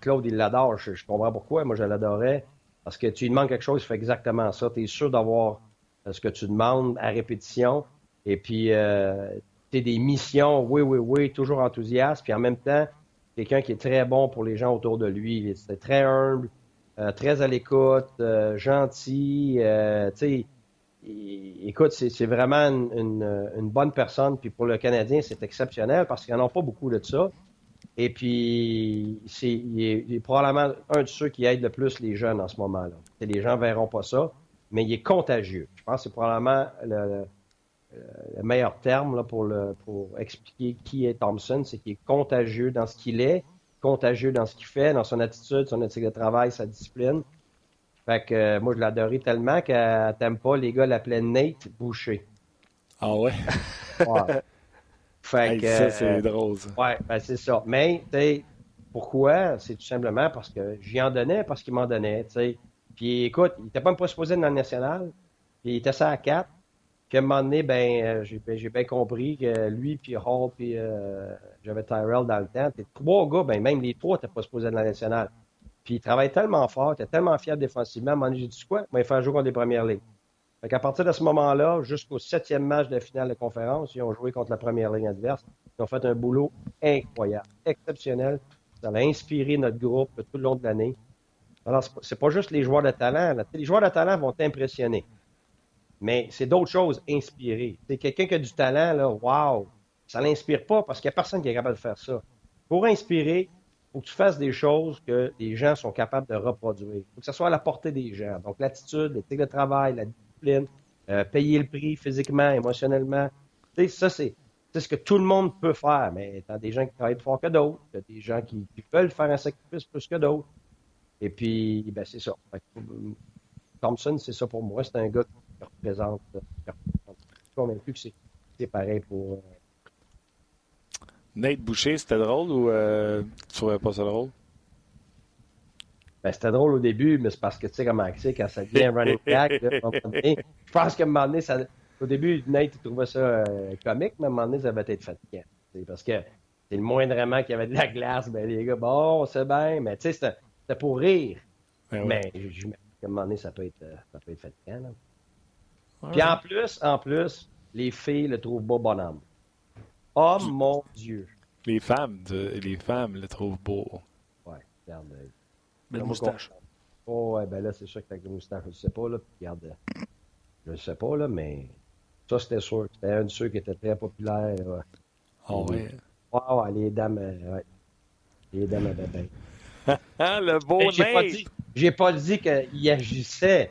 Claude, il l'adore. Je comprends pourquoi. Moi, je l'adorais. Parce que tu lui demandes quelque chose, il fait exactement ça. Tu es sûr d'avoir euh, ce que tu demandes à répétition. Et puis, euh, tu des missions, oui, oui, oui, toujours enthousiaste. Puis en même temps, quelqu'un qui est très bon pour les gens autour de lui. C'est très humble, euh, très à l'écoute, gentil. tu écoute, c'est vraiment une, une- bonne personne. Puis pour le Canadien, c'est exceptionnel parce qu'ils n'en ont pas beaucoup de ça. Et puis, c'est, il, est, il est probablement un de ceux qui aide le plus les jeunes en ce moment-là. Les gens verront pas ça, mais il est contagieux. Je pense que c'est probablement le, le meilleur terme là, pour, le, pour expliquer qui est Thompson, c'est qu'il est contagieux dans ce qu'il est, contagieux dans ce qu'il fait, dans son attitude, son éthique de travail, sa discipline. Fait que euh, moi, je l'adorais tellement qu'à Tampa, les gars l'appelaient Nate Boucher. Ah ouais? Ouais. Fait Hey, que, ça, c'est euh, drôle. ça. Ouais, ben c'est ça. Mais, tu sais, pourquoi? C'est tout simplement parce que j'y en donnais, parce qu'il m'en donnait, tu sais. Puis écoute, il était pas pas supposé dans le national. Puis il était ça à 4. Puis à un moment donné, ben, euh, j'ai j'ai bien compris que lui, puis Hall, puis euh, j'avais Tyrell dans le temps. T'es trois gars, ben même les trois n'étaient pas supposés dans la nationale. Puis il travaille tellement fort, il était tellement fiable défensivement. À un moment donné, j'ai dit quoi? Ben, il fait jouer contre les premières ligues. Fait qu'à partir de ce moment-là, jusqu'au septième match de la finale de conférence, ils ont joué contre la première ligne adverse. Ils ont fait un boulot incroyable, exceptionnel. Ça a inspiré notre groupe tout le long de l'année. Alors, c'est pas- juste les joueurs de talent. Les joueurs de talent vont t'impressionner. Mais c'est d'autres choses inspirées. C'est quelqu'un qui a du talent, là, wow! Ça l'inspire pas parce qu'il n'y a personne qui est capable de faire ça. Pour inspirer, il faut que tu fasses des choses que les gens sont capables de reproduire. Il faut que ça soit à la portée des gens. Donc, l'attitude, l'éthique de travail, la euh, payer le prix physiquement, émotionnellement. Ça, c'est ce que tout le monde peut faire. Mais tu as des gens qui travaillent plus fort que d'autres. Tu as des gens qui, qui veulent faire un sacrifice plus que d'autres. Et puis, ben, c'est ça. Euh, Thompson, c'est ça pour moi. C'est un gars qui représente. Je suis convaincu que c'est c'est pareil pour. euh, Nate Boucher, c'était drôle ou euh, tu trouvais pas ça drôle? Ben, c'était drôle au début, mais c'est parce que tu sais comment c'est quand ça devient un running back. là, à je pense qu'à un moment donné, ça, au début, Nate trouvait ça euh, comique, mais à un moment donné, ça va être fatigant. Parce que c'est le moindrement qu'il y avait de la glace, ben les gars, bon, c'est bien, mais tu sais, c'était pour rire. Ben. Mais j'imagine qu'à un moment donné, ça peut être, euh, ça peut être fatigant. Là. Ouais. Puis en plus, en plus, les filles le trouvent beau bonhomme. Oh mon Dieu! Les femmes, les femmes le trouvent beau. Ouais, regarde. Belle moustache. Oh, ouais, ben là, c'est sûr que avec le moustache, je sais pas, là. Puis regarde, euh, je sais pas, là, mais ça, c'était sûr. C'était un de ceux qui était très populaire. Ouais, Ah ouais. ouais, ouais, les dames, euh, ouais. Les dames avaient bien. Ah, le beau Mais J'ai pas nez! dit, j'ai pas dit qu'il agissait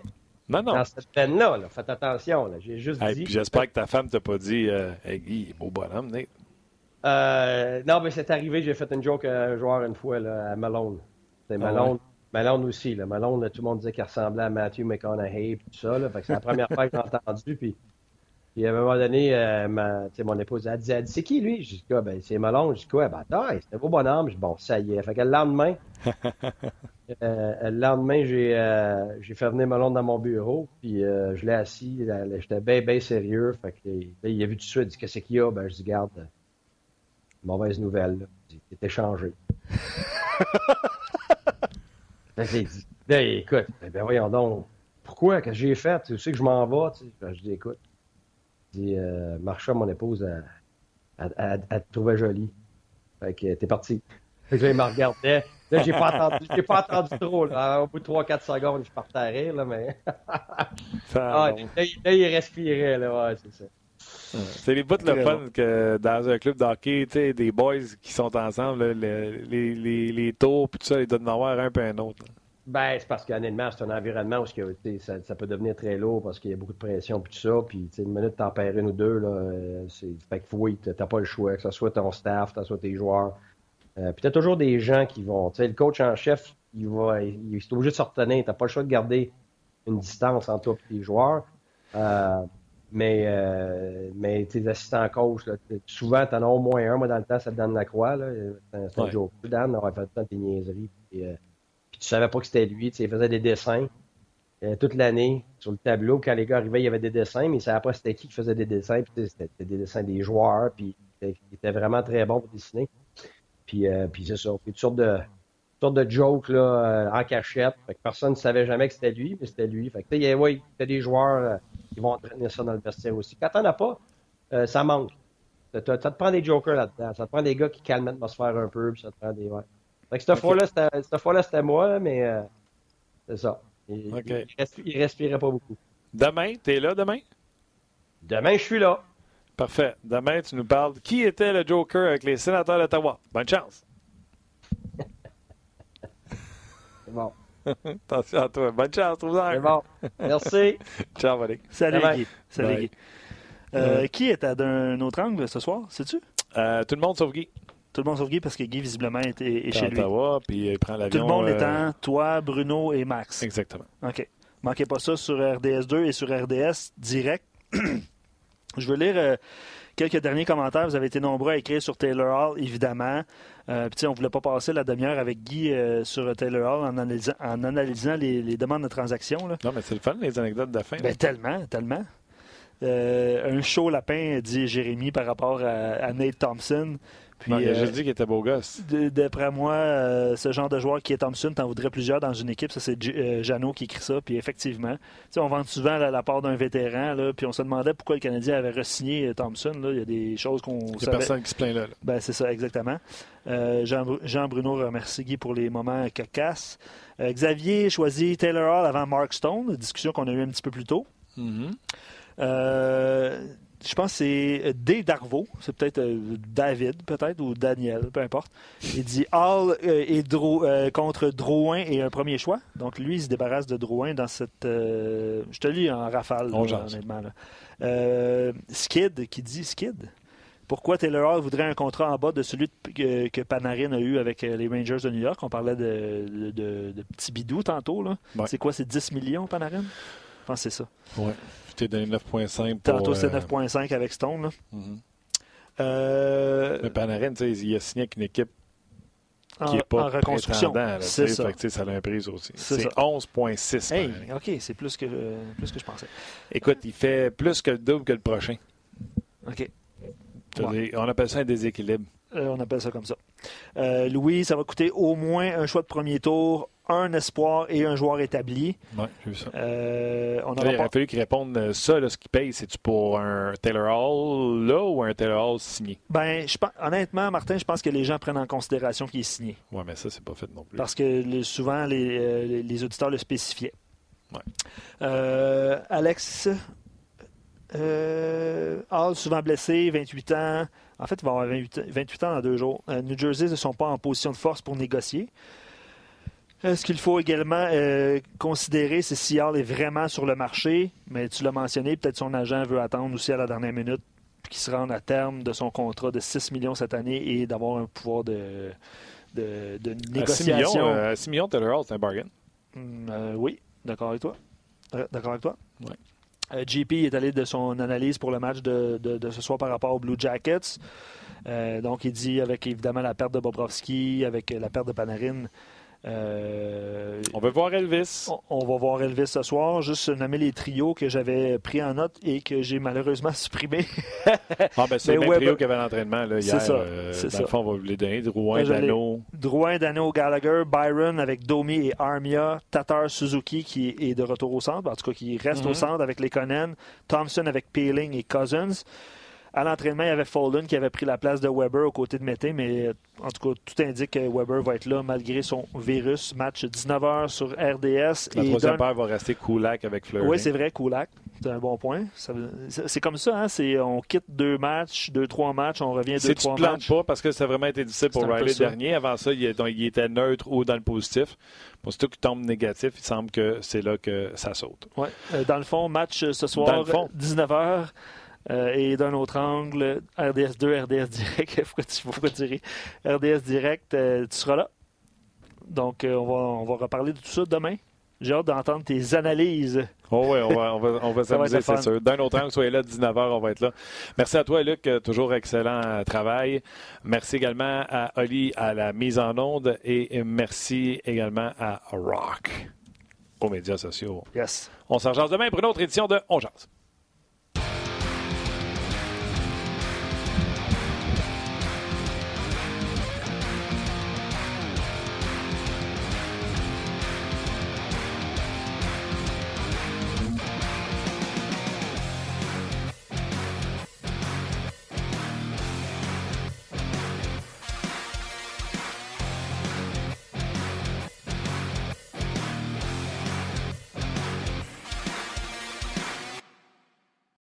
Non, non. dans cette peine-là, là. Faites attention, là. J'ai juste Hey, dit. puis j'espère que ta femme t'a pas dit euh, Hey Guy, beau bonhomme, Nate. Euh, non, mais c'est arrivé, j'ai fait une joke à un joueur une fois, là, à Malone. C'est Ah Malone. Malone aussi, là. Malone, là, tout le monde disait qu'il ressemblait à Matthew McConaughey et tout ça, là. Fait que c'est la première fois que j'ai entendu, puis, puis à un moment donné, euh, ma, mon épouse a dit, elle dit, c'est qui lui? Je dis, quoi, ben, c'est Malone. Je dis, quoi, ben, attends, c'est un beau bonhomme. Je dis, bon, ça y est. Fait que le lendemain, euh, le lendemain, j'ai, euh, j'ai fait venir Malone dans mon bureau, puis euh, je l'ai assis, là, là, j'étais bien, bien sérieux. Fait que, là, il a vu tout de suite, il dit, qu'est-ce qu'il y a? Ben, je dis, garde, euh, mauvaise nouvelle, là. Il dit, T'es changé. Là, il dit, là, écoute, ben, ben, voyons donc, pourquoi, qu'est-ce que j'ai fait? Tu sais que je m'en vais, tu sais. Ben, je dis, écoute, je dis, euh, Marcha, mon épouse, elle, elle- te trouvait jolie. Fait que t'es parti. Fait que là, il me regardait. Là, j'ai pas entendu, j'ai pas trop, là. Au bout de 3-4 secondes, je partais à rire, là, mais. Ah, là, il respirait, là, ouais, c'est ça. C'est les bouts de le fun que dans un club d'hockey, tu sais, des boys qui sont ensemble, là, les, les, les tours, puis tout ça, ils doivent en avoir un peu un autre. là. Ben, c'est parce qu'honnêtement, c'est un environnement où que, ça, ça peut devenir très lourd parce qu'il y a beaucoup de pression et tout ça. Puis, tu sais, une minute, t'en perds une ou deux, là, euh, c'est, fait que oui, t'as t'as pas le choix, que ce soit ton staff, que ce soit tes joueurs. Euh, puis t'as toujours des gens qui vont, tu sais, le coach en chef, il va, il, il est obligé de se retenir. T'as pas le choix de garder une distance entre toi et tes joueurs. Euh, mais, euh, mais tes assistants coach, là, souvent, t'en as au moins un. Moi, dans le temps, ça te donne la croix, là. C'est un, Ouais. joke. Dan aurait fait tout le temps tes niaiseries. Puis, euh, puis tu savais pas que c'était lui. Tu sais, il faisait des dessins euh, toute l'année sur le tableau. Quand les gars arrivaient, il y avait des dessins, mais il savait pas c'était qui qui faisait des dessins. Puis c'était c'était des dessins des joueurs. Puis il était- vraiment très bon pour dessiner. Puis, euh, puis c'est ça. Puis toutes sortes de, sortes de jokes là, euh, en cachette. Fait que personne ne savait jamais que c'était lui, mais c'était lui. Fait que ouais, a des joueurs qui vont entraîner ça dans le vestiaire aussi. Quand t'en as pas, euh, ça manque. Ça te, ça te prend des jokers là-dedans. Ça te prend des gars qui calment l'atmosphère un peu. Puis ça te prend des. Ouais. Fait que cette Ok. fois-là, c'était, c'était moi, mais euh, c'est ça. Il, il, respi- il respirait pas beaucoup. Demain, t'es là demain? Demain, je suis là. Parfait. Demain, tu nous parles de qui était le Joker avec les sénateurs d'Ottawa. Bonne chance. C'est bon. Attention à toi. Bonne chance, trouve C'est bon. Merci. Ciao, Valérie. Salut, Bye. Guy. Salut, Bye. Guy. Euh, Qui est à d'un autre angle ce soir, sais-tu? Euh, tout le monde sauf Guy. Tout le monde sauf Guy parce que Guy, visiblement, est, est Est chez lui. Ottawa, puis il prend Tout l'avion. le monde euh, étant toi, Bruno et Max. Exactement. OK. Manquez pas ça sur RDS2 et sur RDS direct. Je veux lire euh, quelques derniers commentaires. Vous avez été nombreux à écrire sur Taylor Hall, évidemment. Euh, on ne voulait pas passer la demi-heure avec Guy euh, sur Taylor Hall en analysant, en analysant les, les demandes de transaction. là. Non, mais c'est le fun, les anecdotes de fin. Ben, tellement, tellement. Euh, un chaud lapin, dit Jérémy, par rapport à, à Nate Thompson. Puis, Non, il a euh, juste dit qu'il était beau gosse. D'après moi, euh, ce genre de joueur qui est Thompson, t'en voudrais plusieurs dans une équipe. Ça, c'est euh, Jeannot qui écrit ça. Puis effectivement, on vend souvent la, la part d'un vétéran. Là, puis on se demandait pourquoi le Canadien avait re-signé Thompson. Là. Il y a des choses qu'on Il savait. personne qui se plaint là. là. Ben, c'est ça, exactement. Euh, Jean, Bru- Jean Bruno remercie Guy pour les moments cocasses. Xavier choisit Taylor Hall avant Mark Stone, discussion qu'on a eue un petit peu plus tôt. Mhm. Euh, je pense que c'est D. Darvaux, c'est peut-être euh, David, peut-être, ou Daniel, peu importe. Il dit Hall euh, et Dro- euh, contre Drouin et un premier choix. Donc lui, il se débarrasse de Drouin dans cette. euh, je te lis en rafale, là, honnêtement. là. Euh, Skid, qui dit Skid. Pourquoi Taylor Hall voudrait un contrat en bas de celui que, que Panarin a eu avec euh, les Rangers de New York? On parlait de, de, de- de petits bidous tantôt. là. Ouais. C'est quoi, c'est 10 millions, Panarin? Je pense que c'est ça. Ouais. T'ai donné 9,5 pour. Tantôt, euh, 9,5 avec Stone. là. mhm. Euh, Mais Panarin, il a signé avec une équipe qui n'est pas en reconstruction. là, C'est ça. Fait que, ça prix aussi. C'est C'est ça. 11,6. Hey, Panarin. OK, c'est plus que, euh, plus que je pensais. Écoute, il fait plus que le double que le prochain. OK. Ouais. On appelle ça un déséquilibre. Euh, on appelle ça comme ça. Euh, Louis, ça va coûter au moins un choix de premier tour, un espoir et un joueur établi. Oui, j'ai vu ça. Euh, on Là, aura il aurait pas- fallu qu'ils répondent euh, ça, là, ce qu'ils payent, c'est-tu pour un Taylor Hall là ou un Taylor Hall signé? Ben, je pense- honnêtement, Martin, je pense que les gens prennent en considération qu'il est signé. Oui, mais ça, c'est pas fait non plus. Parce que le- souvent, les, euh, les- les auditeurs le spécifiaient. Ouais. Euh, Alex, euh, Hall, souvent blessé, 28 ans. En fait, il va avoir 28, 28 ans dans deux jours. Euh, New Jersey ne sont pas en position de force pour négocier. Euh, ce qu'il faut également euh, considérer, c'est si Hall est vraiment sur le marché, mais tu l'as mentionné, peut-être son agent veut attendre aussi à la dernière minute qu'il se rende à terme de son contrat de 6 millions cette année et d'avoir un pouvoir de, de, de À 6 négociation. millions, euh, à 6 millions, Taylor Hall, c'est un bargain. Mm, euh, oui, d'accord avec toi. D'accord avec toi? Ouais. Euh, JP est allé de son analyse pour le match de, ce soir par rapport aux Blue Jackets. Euh, donc, il dit avec évidemment la perte de Bobrovski, avec la perte de Panarin. Euh, On veut voir Elvis. on, on va voir Elvis ce soir. Juste nommer les trios que j'avais pris en note et que j'ai malheureusement supprimés. Ah, ben, c'est le même trio qu'il y avait l'entraînement C'est ça, euh, c'est dans ça. le fond, on va vous les donner. Drouin. Dano. Drouin, Dano, Gallagher, Byron avec Domi et Armia, Tatar Suzuki qui est de retour au centre, en tout cas qui reste Mhm. au centre avec les Conan, Thompson avec Peeling et Cousins. À l'entraînement, il y avait Foden qui avait pris la place de Weber aux côtés de Mété, mais euh, en tout cas, tout indique que Weber va être là malgré son virus. Match 19h sur RDS. La et troisième paire va rester Koulak avec Fleury. Oui, c'est vrai, Koulak. C'est un bon point. C'est comme ça, hein? on quitte deux matchs, deux, trois matchs, on revient deux, trois matchs. Tu ne plantes pas parce que ça a vraiment été difficile pour Riley dernier. Avant ça, il, était neutre ou dans le positif. Pour surtout qu'il tombe négatif, il semble que c'est là que ça saute. Oui. Euh, dans le fond, match ce soir, 19h. Euh, et d'un autre angle, RDS2, RDS Direct, pourquoi tu, pourquoi? RDS Direct, euh, tu seras là. Donc, euh, on, va, reparler de tout ça demain. J'ai hâte d'entendre tes analyses. Oh oui, on va, on va, on s'amuser, c'est sûr. D'un autre angle, soyez là, 19h, on va être là. Merci à toi, Luc. Toujours excellent travail. Merci également à Oli à la mise en onde et merci également à Rock aux médias sociaux. Yes. On s'en demain pour une autre édition de On Jase.